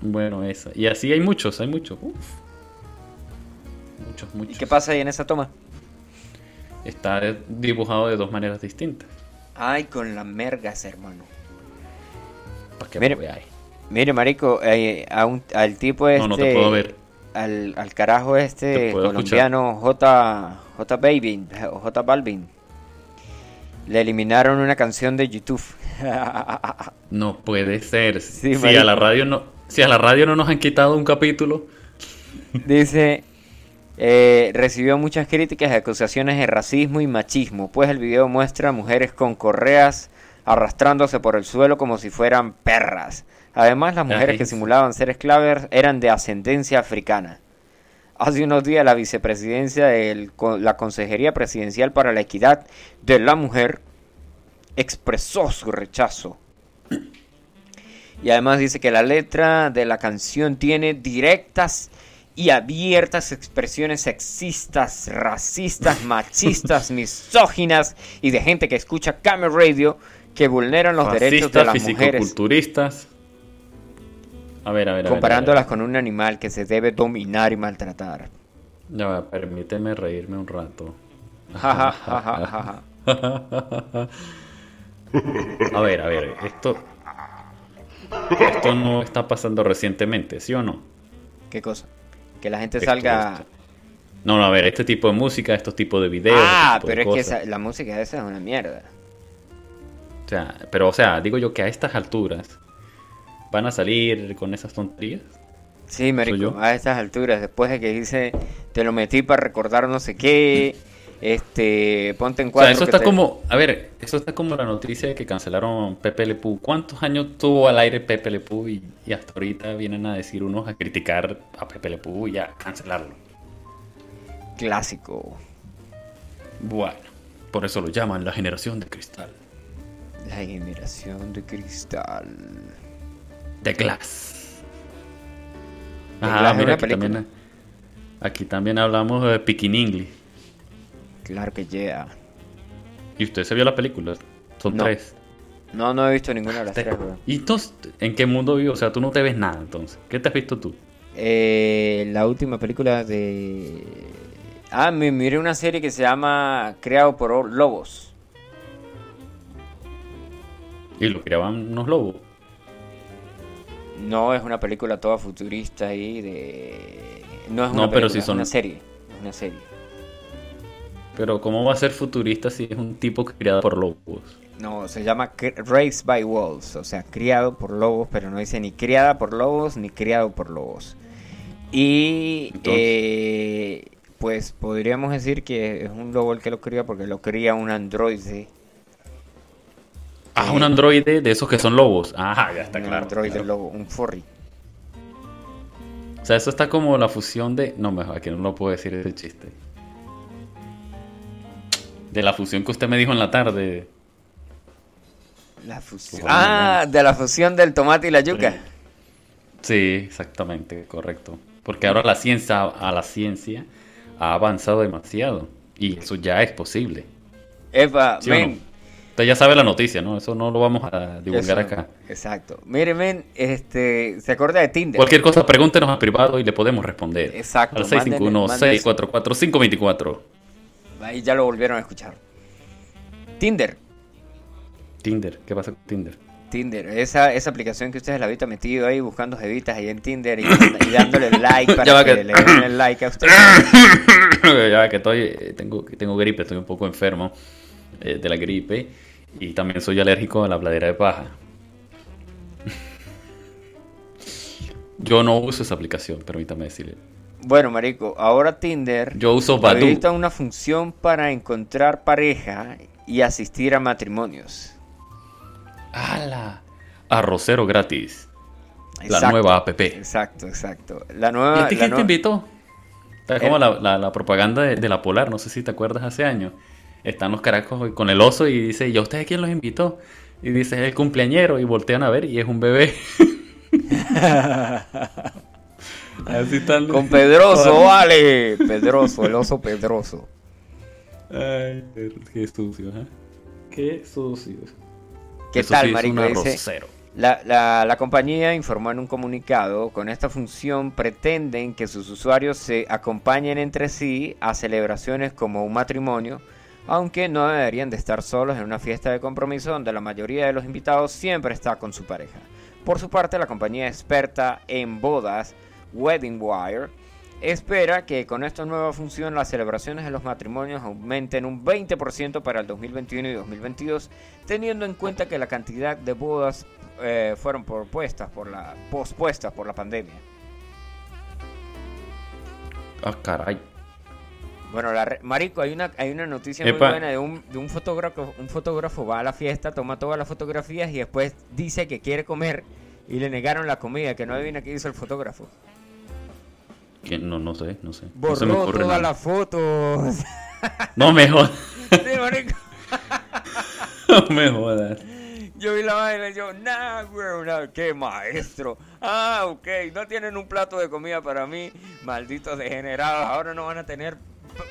Bueno, esa. Y así hay muchos, hay muchos. Uf. Muchos, ¿Y muchos. qué pasa ahí en esa toma? Está dibujado de dos maneras distintas. Ay, con las mergas, hermano. Para que Mire, veáis. Mire, marico, eh, a un- al tipo este... No, no te puedo ver. Al, al carajo Te este colombiano J, J Balvin, J Balvin. Le eliminaron una canción de YouTube. No puede ser. Sí, si a la radio no, si a la radio no nos han quitado un capítulo, Dice, eh, recibió muchas críticas y acusaciones de racismo y machismo, pues el video muestra a mujeres con correas arrastrándose por el suelo como si fueran perras. Además, las mujeres que simulaban ser esclavas eran de ascendencia africana. Hace unos días la vicepresidencia de la Consejería Presidencial para la Equidad de la Mujer expresó su rechazo. Y además dice que la letra de la canción tiene directas y abiertas expresiones sexistas, racistas, machistas, misóginas y de gente que escucha Camel Radio que vulneran los derechos de las mujeres. A ver, a ver, a ver, a ver. comparándolas con un animal que se debe dominar y maltratar. Ya permíteme reírme un rato. A ver, a ver, esto. Esto no está pasando recientemente, ¿sí o no? ¿Qué cosa? Que la gente Esto, salga... esto. No, no, a ver, este tipo de música, estos tipos de videos. Ah, este de pero es que esa- la música esa es una mierda. O sea, pero o sea, digo yo que a estas alturas van a salir con esas tonterías. Sí, marico, a estas alturas, después de que dice, te lo metí para recordar no sé qué, este, ponte en O sea, cuatro. eso está te- como, a ver, eso está como la noticia de que cancelaron Pepe Le Pew. ¿Cuántos años tuvo al aire Pepe Le Pew y, y hasta ahorita vienen a decir unos a criticar a Pepe Le Pew y a cancelarlo? Clásico, Bueno, por eso lo llaman la generación de cristal. la generación de cristal. The Glass. The Ah, Glass mira, aquí película. también, aquí también hablamos de Picking English. Claro que yeah. ¿Y usted se vio la película? Son No. tres. No, no he visto ninguna de las Te- tres, weón. ¿Y entonces en qué mundo vivo? O sea, tú no te ves nada entonces. ¿Qué te has visto tú? Eh, la última película de... Ah, me miré una serie que se llama Creado por Lobos. Y lo criaban unos lobos. No es una película toda futurista ahí de... No es No, una pero película, sí es son- una serie. Es una serie. Pero ¿cómo va a ser futurista si es un tipo criado por lobos? No, se llama Raised by Wolves, o sea, criado por lobos, pero no dice ni criada por lobos ni criado por lobos. Y eh, pues podríamos decir que es un lobo el que lo cría porque lo cría un androide. Ah, un androide de esos que son lobos. Ah, ya está un claro. androide claro. lobo, un furry. O sea, eso está como la fusión de... No, mejor, aquí no lo puedo decir ese chiste. De la fusión que usted me dijo en la tarde. La fusión. Bueno, Ah, de la fusión del tomate y la yuca. Sí, exactamente, correcto. Porque ahora la ciencia, a la ciencia ha avanzado demasiado. Y eso ya es posible. Epa, ¿Sí o men, no? Usted ya sabe la noticia, ¿no? Eso no lo vamos a divulgar eso, acá. Exacto. Mire, men, este, ¿se acuerda de Tinder? Cualquier cosa, pregúntenos a privado y le podemos responder. Exacto, Al mándenle- 651-644-524. Ahí ya lo volvieron a escuchar. Tinder. Tinder, ¿qué pasa con Tinder? Tinder, esa, esa aplicación que ustedes la habita metido ahí buscando jevitas ahí en Tinder y, y dándole like para que- le den el like a ustedes. ya que estoy, eh, tengo, tengo gripe, estoy un poco enfermo eh, de la gripe y también soy alérgico a la pladera de paja. Yo no uso esa aplicación, permítame decirle. Bueno, marico, ahora Tinder Yo uso Badoo. habilita una función para encontrar pareja y asistir a matrimonios. ¡Hala! Arrocero gratis. La Exacto, nueva app. Exacto, exacto. La ¿Y nueva. a ti la quién te invitó? El- como la, la- la propaganda de, de la Polar, no sé si te acuerdas hace años. Están los carajos con el oso y dice, ¿y a ustedes quién los invitó? Y dice, es el cumpleañero, y voltean a ver y es un bebé. Así están. Con Pedroso, vale. Pedroso, el oso Pedroso. Ay, qué sucio, ¿eh? Qué sucio. ¿Qué Eso tal, sí marico? Dice. La, la- la compañía informó en un comunicado, con esta función pretenden que sus usuarios se acompañen entre sí a celebraciones como un matrimonio, aunque no deberían de estar solos en una fiesta de compromiso donde la mayoría de los invitados siempre está con su pareja. Por su parte, la compañía experta en bodas, Wedding Wire, espera que con esta nueva función las celebraciones de los matrimonios aumenten un 20% para el 2021 y 2022, teniendo en cuenta que la cantidad de bodas eh, fueron propuestas por la, pospuestas por la pandemia. Ah, caray. Bueno, la re- marico, hay una, hay una noticia Epa. muy buena de un, de un fotógrafo, un fotógrafo va a la fiesta, toma todas las fotografías y después dice que quiere comer y le negaron la comida, que no adivina qué hizo el fotógrafo. Que no, no sé, no sé. no se me Borró ocurre todas las fotos. No me jodas. Sí, marico. No me jodas. Yo vi la vaina y yo, nah, güey, nah, qué maestro. Ah, ok, no tienen un plato de comida para mí, malditos degenerados. Ahora no van a tener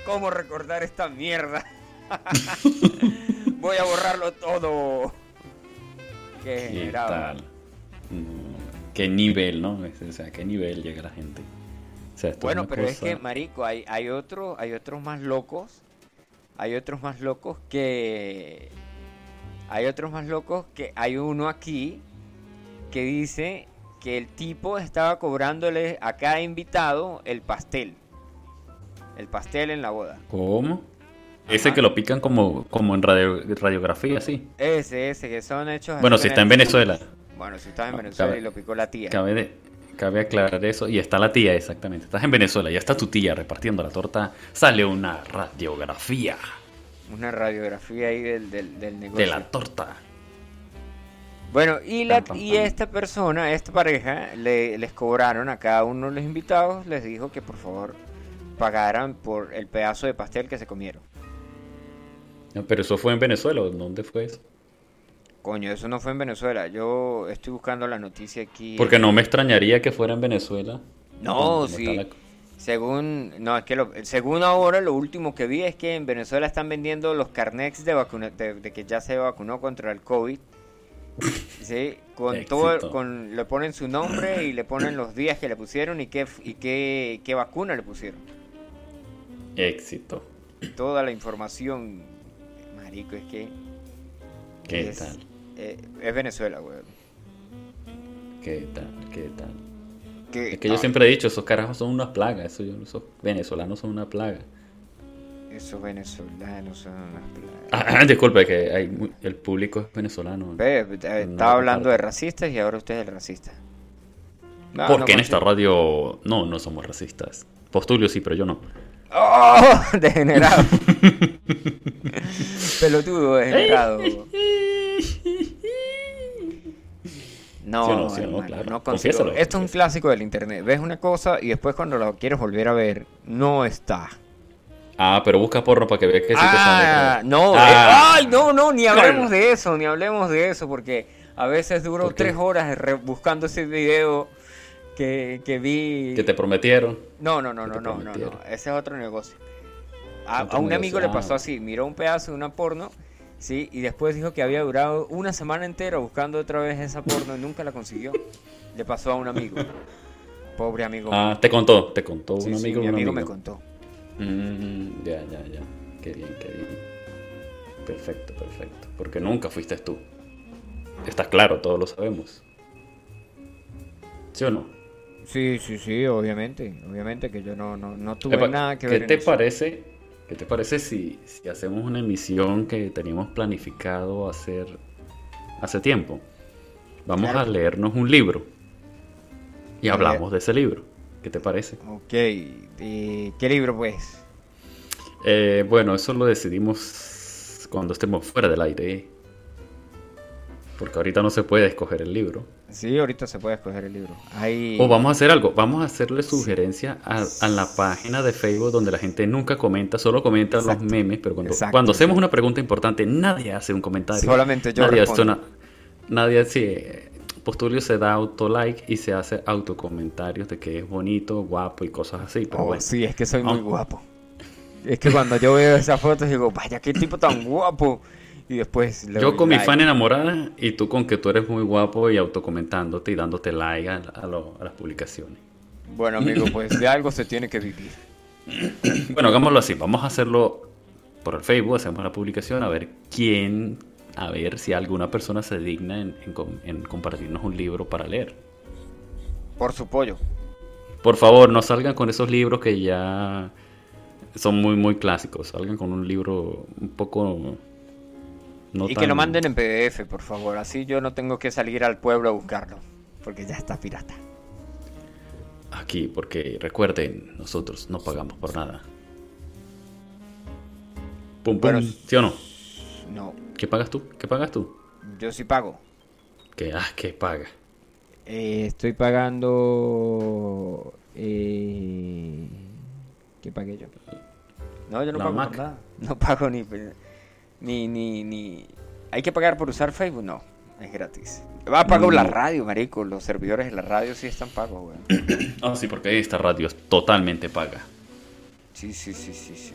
cómo recordar esta mierda. Voy a borrarlo todo. Qué ¿Qué degenerado. tal? No, ¿Qué nivel, no? O sea, ¿qué nivel llega la gente? O sea, esto Bueno, pero es que, marico, hay, hay, otro, hay otros más locos. Hay otros más locos que... Hay otros más locos que hay uno aquí que dice que el tipo estaba cobrándole a cada invitado el pastel. El pastel en la boda. ¿Cómo? Ese que lo pican como, como en radio- radiografía, sí. Ese, ese, que son hechos... Bueno, si está en Venezuela. Bueno, si estás en Ah, Venezuela cabe- y lo picó la tía. Cabe, de- cabe aclarar eso. Y está la tía, exactamente. Estás en Venezuela, ya está tu tía repartiendo la torta. Sale una radiografía Una radiografía ahí del, del, del negocio. de la torta. Bueno, y, la, y esta persona, esta pareja, le, les cobraron a cada uno de los invitados, les dijo que por favor pagaran por el pedazo de pastel que se comieron. No, Pero eso fue en Venezuela, ¿o ¿dónde fue eso? Coño, eso no fue en Venezuela. Yo estoy buscando la noticia aquí. Porque no me extrañaría que fuera en Venezuela. No, sí. la- Según, no, es que lo- según ahora lo último que vi es que en Venezuela están vendiendo los carnets de, vacuna, de, de que ya se vacunó contra el COVID. Sí, con todo, con, le ponen su nombre y le ponen los días que le pusieron y qué, y qué, qué vacuna le pusieron. Éxito. Toda la información, marico, es que ¿Qué es, tal? eh, es Venezuela, weón. ¿Qué tal? ¿Qué tal? Es que yo no, siempre he dicho, esos carajos son unas plagas. Eso yo, esos venezolanos son una plaga. Esos venezolanos son unas plagas. Ah, disculpe, que hay mu- el público es venezolano. Ve, eh, No estaba hablando de racistas y ahora usted es el racista. No, Porque no en esta radio no, no somos racistas. Postulio sí, pero yo no. ¡Oh! Degenerado. Pelotudo, degenerado. No, Sí no, sí no, claro. no consigo. Esto es un clásico del internet. Ves una cosa y después cuando lo quieres volver a ver, no está. Ah, pero busca porno para que veas que sí te ah, sale. no, eh, Ah. ay, no, no, ni hablemos de eso, ni hablemos de eso, porque a veces duro tres horas buscando ese video que, que vi. Que te prometieron. No, no, no, no, no, no, no, ese es otro negocio. A, un amigo le pasó así, miró un pedazo de una porno, sí, y después dijo que había durado una semana entera buscando otra vez esa porno y nunca la consiguió. Le pasó a un amigo. Pobre amigo. Ah, te contó, te contó Sí, un sí, amigo. mi un amigo me amigo. contó. Mm, ya, ya, ya. Qué bien, qué bien. Perfecto, perfecto. Porque nunca fuiste tú. Está claro, todos lo sabemos. ¿Sí o no? Sí, sí, sí, obviamente, obviamente que yo no, no, no tuve Epa, nada que ¿Qué ver en te eso. parece? ¿Qué te parece si, si hacemos una emisión que teníamos planificado hacer hace tiempo? Vamos Claro. a leernos un libro y hablamos de ese libro. ¿Qué te parece? Ok, eh, ¿qué libro pues? Eh, bueno, eso lo decidimos cuando estemos fuera del aire. Porque ahorita no se puede escoger el libro. Sí, ahorita se puede escoger el libro. Hay... O vamos a hacer algo, vamos a hacerle sugerencia a, a la página de Facebook donde la gente nunca comenta, solo comenta Exacto. los memes, pero cuando, Exacto, cuando hacemos una pregunta importante, nadie hace un comentario. Solamente yo nadie hace una- nadie sí, Postulio se da auto-like y se hace autocomentarios de que es bonito, guapo y cosas así, pero Oh, bueno. sí, es que soy muy guapo. Es que cuando yo veo esas fotos digo, vaya, qué tipo tan guapo. Y después le Yo con mi fan enamorada y tú con que tú eres muy guapo y autocomentándote y dándote like a, a lo- a las publicaciones. Bueno, amigo, pues de algo se tiene que vivir. Bueno, hagámoslo así. Vamos a hacerlo por el Facebook, hacemos la publicación, a ver quién, a ver si alguna persona se digna en, en com- en compartirnos un libro para leer. Por su pollo. Por favor, no salgan con esos libros que ya son muy, muy clásicos. Salgan con un libro un poco... no y que lo manden en PDF, por favor. Así yo no tengo que salir al pueblo a buscarlo. Porque ya está pirata. Aquí, porque recuerden, nosotros no pagamos por nada. Pum, pum, Bueno, ¿sí o no? No, ¿Qué pagas tú? ¿Qué pagas tú? yo sí pago. ¿Qué, ah, ¿qué paga? Eh, estoy pagando... Eh... ¿Qué pagué yo? No, yo no La pago por nada. No pago ni, ni, ni, ni... ¿Hay que pagar por usar Facebook? No, es gratis. Va, pago la No. radio, marico. Los servidores de la radio sí están pagos, weón. Ah, sí, porque esta radio es totalmente paga. Sí, sí, sí, sí, sí.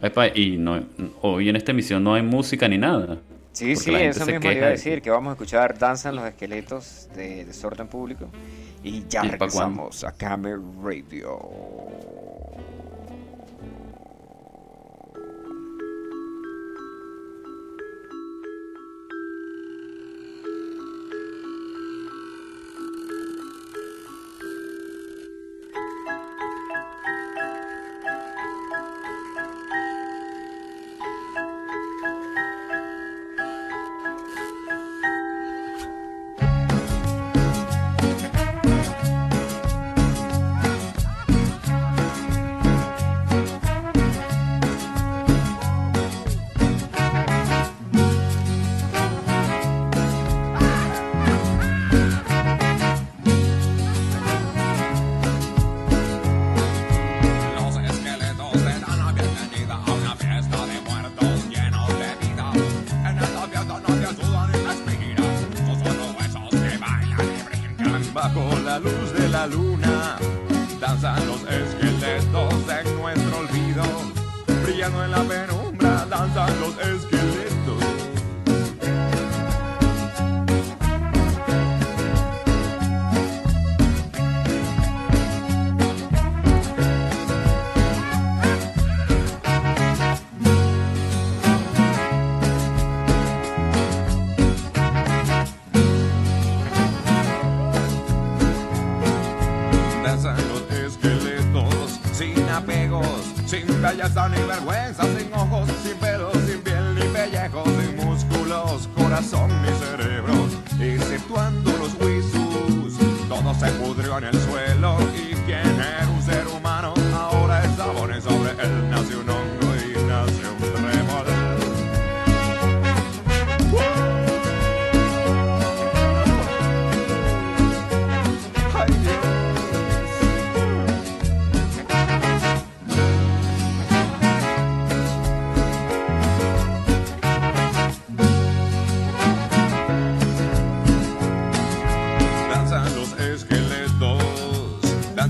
Epa, y no, hoy en esta emisión no hay música ni nada. Sí, sí, eso mismo iba a de- decir, que vamos a escuchar Danza en los Esqueletos de Desorden Público. Y ya ¿Y pa' regresamos a Camel Radio.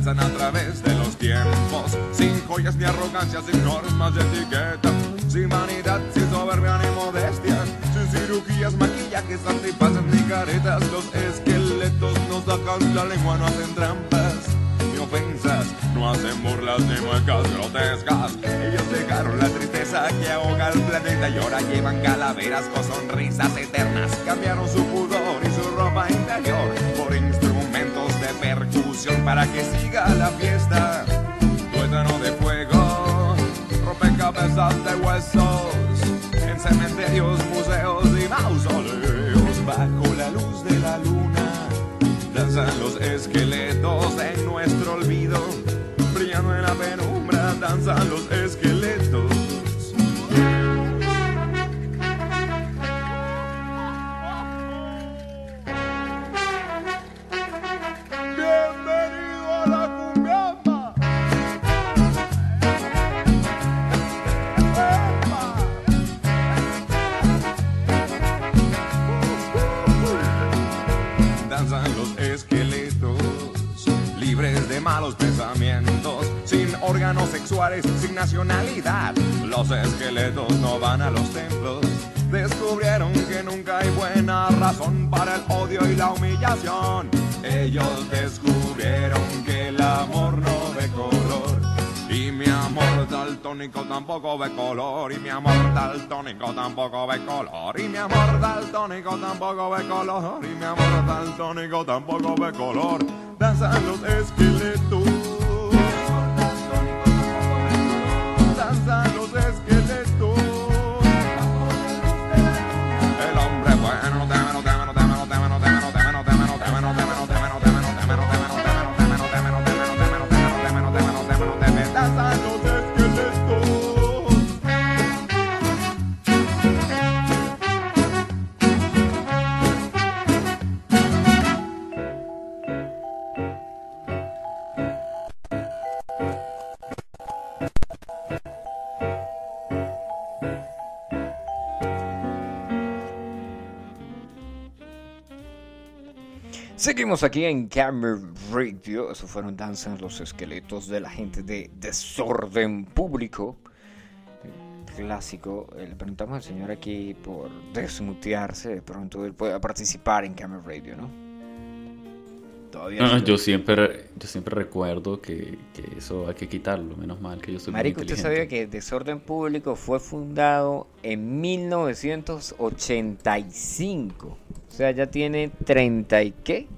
A través de los tiempos, sin joyas ni arrogancia, sin normas de etiqueta, sin vanidad, sin soberbia ni modestia, sin cirugías, maquillajes, antipases ni caretas. Los esqueletos no sacan la lengua, no hacen trampas ni ofensas, no hacen burlas ni muecas grotescas. Ellos dejaron la tristeza que ahoga al planeta y ahora llevan calaveras con sonrisas eternas. Cambiaron su pudor y su ropa interior para que siga la fiesta. Tuétano de fuego, rompecabezas de huesos, en cementerios, museos y mausoleos, bajo la luz de la luna. Danzan los esqueletos en nuestro olvido, brillando en la penumbra, danzan los esqueletos. Malos pensamientos, sin órganos sexuales, sin nacionalidad. Los esqueletos no van a los templos. Descubrieron que nunca hay buena razón para el odio y la humillación. Ellos descubrieron que el amor no ve color. Y mi amor daltónico tampoco ve color. Y mi amor daltónico tampoco ve color. Y mi amor daltónico tampoco ve color. Y mi amor daltónico tampoco ve color. Danzan los esqueletos. Seguimos aquí en Camera Radio. Eso fueron Danzan los esqueletos de la gente de Desorden Público. Clásico. Eh, Le preguntamos al señor aquí por desmutearse. De pronto él pueda participar en Camera Radio, ¿no? Todavía no. yo siempre, yo siempre recuerdo que, que eso hay que quitarlo. Menos mal que yo soy muy Marico, ¿usted sabía que Desorden Público fue fundado en 1985? O sea, ya tiene 30 y qué?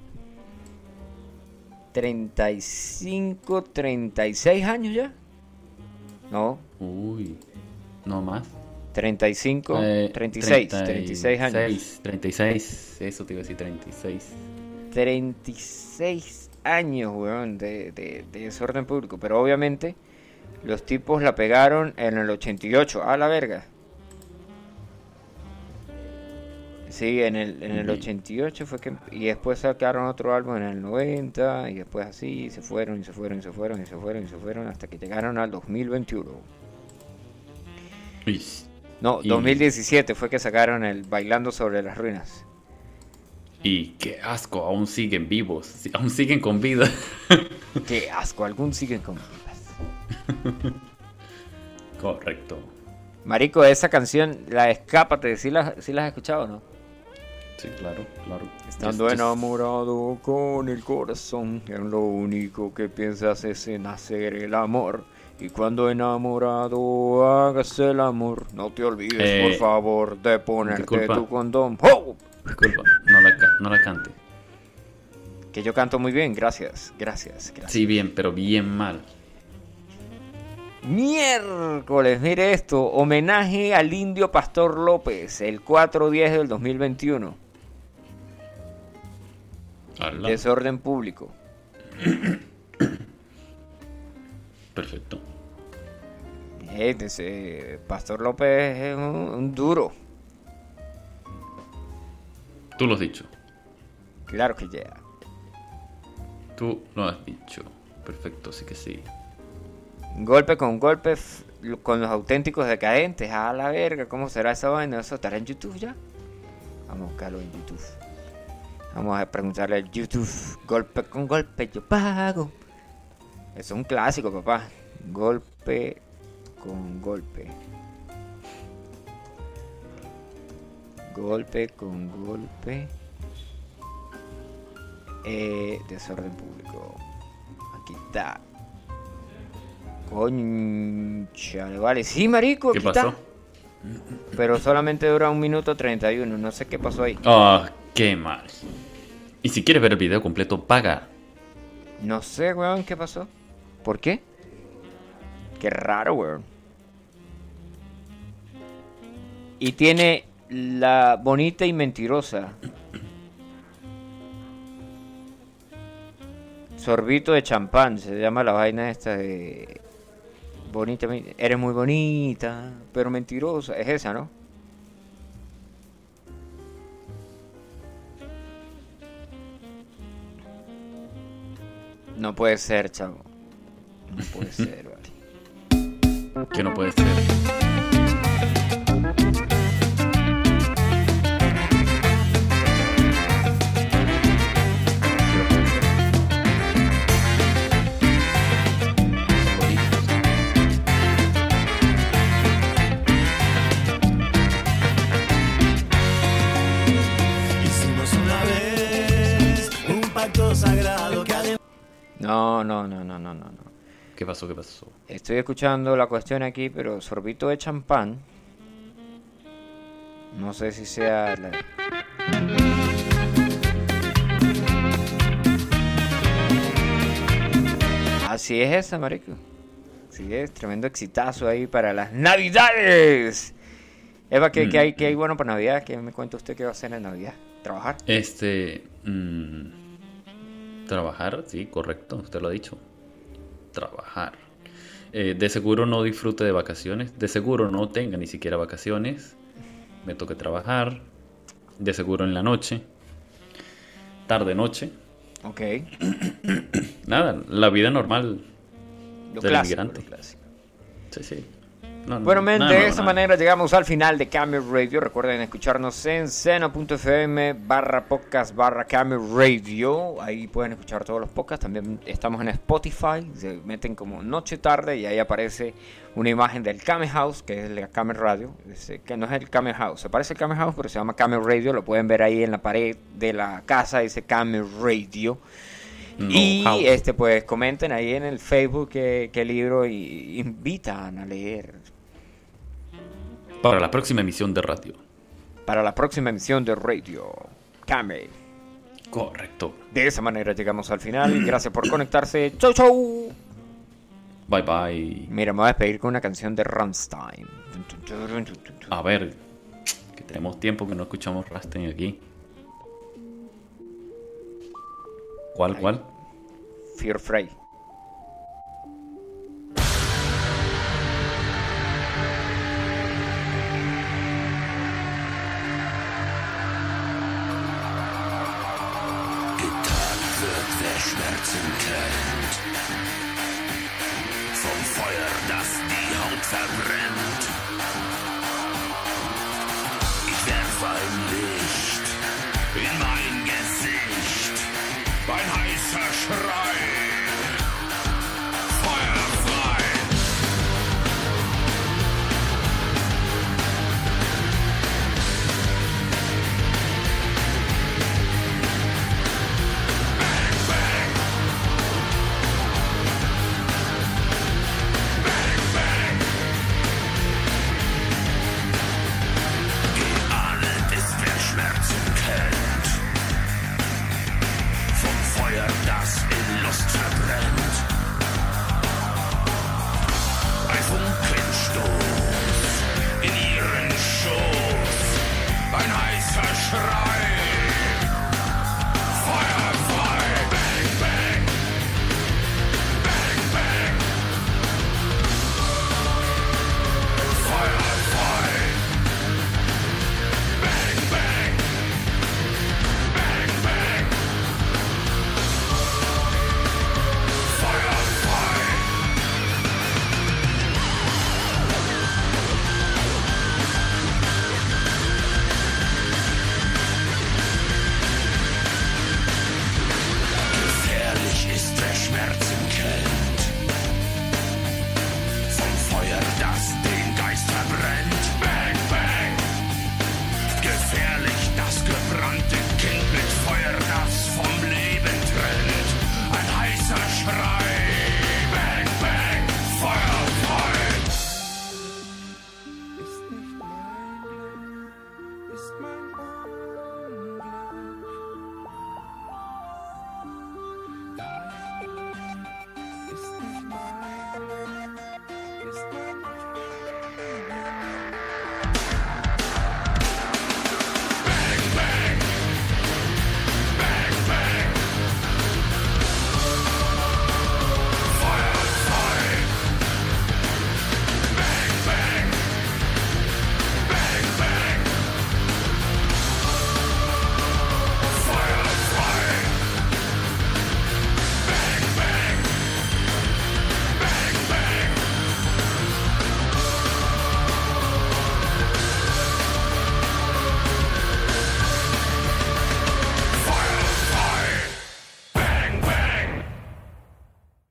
35, 36 años ya. No, Uy, no más. 35, Eh, 36, 36 años. 36, 36, eso te iba a decir 36. 36 años, weón, de, de- de desorden público. Pero obviamente los tipos la pegaron en el 88. A la verga. Sí, en el, en el Ujú. 88 fue que... Y después sacaron otro álbum en el 90. Y después así, y se fueron, y se fueron, y se fueron, y se fueron, y se fueron. Hasta que llegaron al 2021. Uy, No, Y- 2017 fue que sacaron el Bailando sobre las ruinas. y qué asco, aún siguen vivos, aún siguen con vida. Qué asco, algún siguen con vivas. Correcto. Marico, esa canción, la Escápate, ¿sí la, sí la has escuchado o no? Sí, claro, claro. Estando yo- enamorado con el corazón, en lo único que piensas es en hacer el amor. Y cuando enamorado hagas el amor, no te olvides, Eh, por favor, de ponerte disculpa. tu condón. ¡Oh! Disculpa, no la, no la cante. Que yo canto muy bien, gracias, gracias, gracias. Sí, bien, pero bien mal. Miércoles, mire esto, homenaje al indio Pastor López, el 4-10 del 2021. Ala, Desorden público. Perfecto. Eh, Pastor López es un, un duro. Tú lo has dicho. Claro que ya. Tú lo has dicho. Perfecto, sí que sí. Golpe con golpe con los auténticos decadentes. A la verga, ¿cómo será esa vaina? ¿Eso estará en YouTube ya? Vamos a buscarlo en YouTube. Vamos a preguntarle al YouTube. Golpe con golpe, yo pago. Es un clásico, papá. Golpe con golpe. Golpe con golpe. Eh, desorden público. Aquí está. Concha, vale. Sí, marico, ¿Qué aquí pasó? está. Pero solamente dura un minuto 31. No sé qué pasó ahí. Ah, qué mal. Y si quieres ver el video completo, paga. No sé, weón, qué pasó. ¿Por qué? Qué raro, weón. Y tiene la bonita y mentirosa. Sorbito de champán, se llama la vaina esta de... Bonita, eres muy bonita, pero mentirosa. Es esa, ¿no? No puede ser, chavo. No puede ser, vale. Que no puede ser. ¿Qué pasó? ¿Qué pasó? Estoy escuchando la cuestión aquí, pero sorbito de champán. No sé si sea la... Así es esa, marico. Así es, tremendo exitazo ahí para las navidades. Eva, ¿qué, qué hay, qué hay bueno para Navidad? ¿Qué me cuenta usted que va a hacer en Navidad? ¿Trabajar? Este. mm, trabajar, sí, correcto, usted lo ha dicho. Trabajar. Eh, de seguro no disfrute de vacaciones. De seguro no tenga ni siquiera vacaciones. Me toque trabajar. De seguro en la noche. Tarde noche. Ok. Nada, la vida normal. Lo Del clásico, inmigrante. lo. Sí, sí. No, no, Bueno, men, nada de esa manera llegamos al final de Camel Radio. Recuerden escucharnos en seno.fm barra podcast barra Camel Radio. Ahí pueden escuchar todos los podcasts. También estamos en Spotify. Se meten como noche tarde y ahí aparece una imagen del Camel House, que es la Camel Radio. Que no es el Camel House. Se parece el Camel House, pero se llama Camel Radio. Lo pueden ver ahí en la pared de la casa. Dice Camel Radio. No, y house. este pues comenten ahí en el Facebook qué, qué libro y invitan a leer Para la próxima emisión de radio. para la próxima emisión de Radio Camel. Correcto. De esa manera llegamos al final. Gracias por conectarse. Chau, chau. Bye bye. Mira, me voy a despedir con una canción de Rammstein. A ver, que tenemos tiempo que no escuchamos Rasten aquí. ¿Cuál, cuál? Fear Frey. Die try.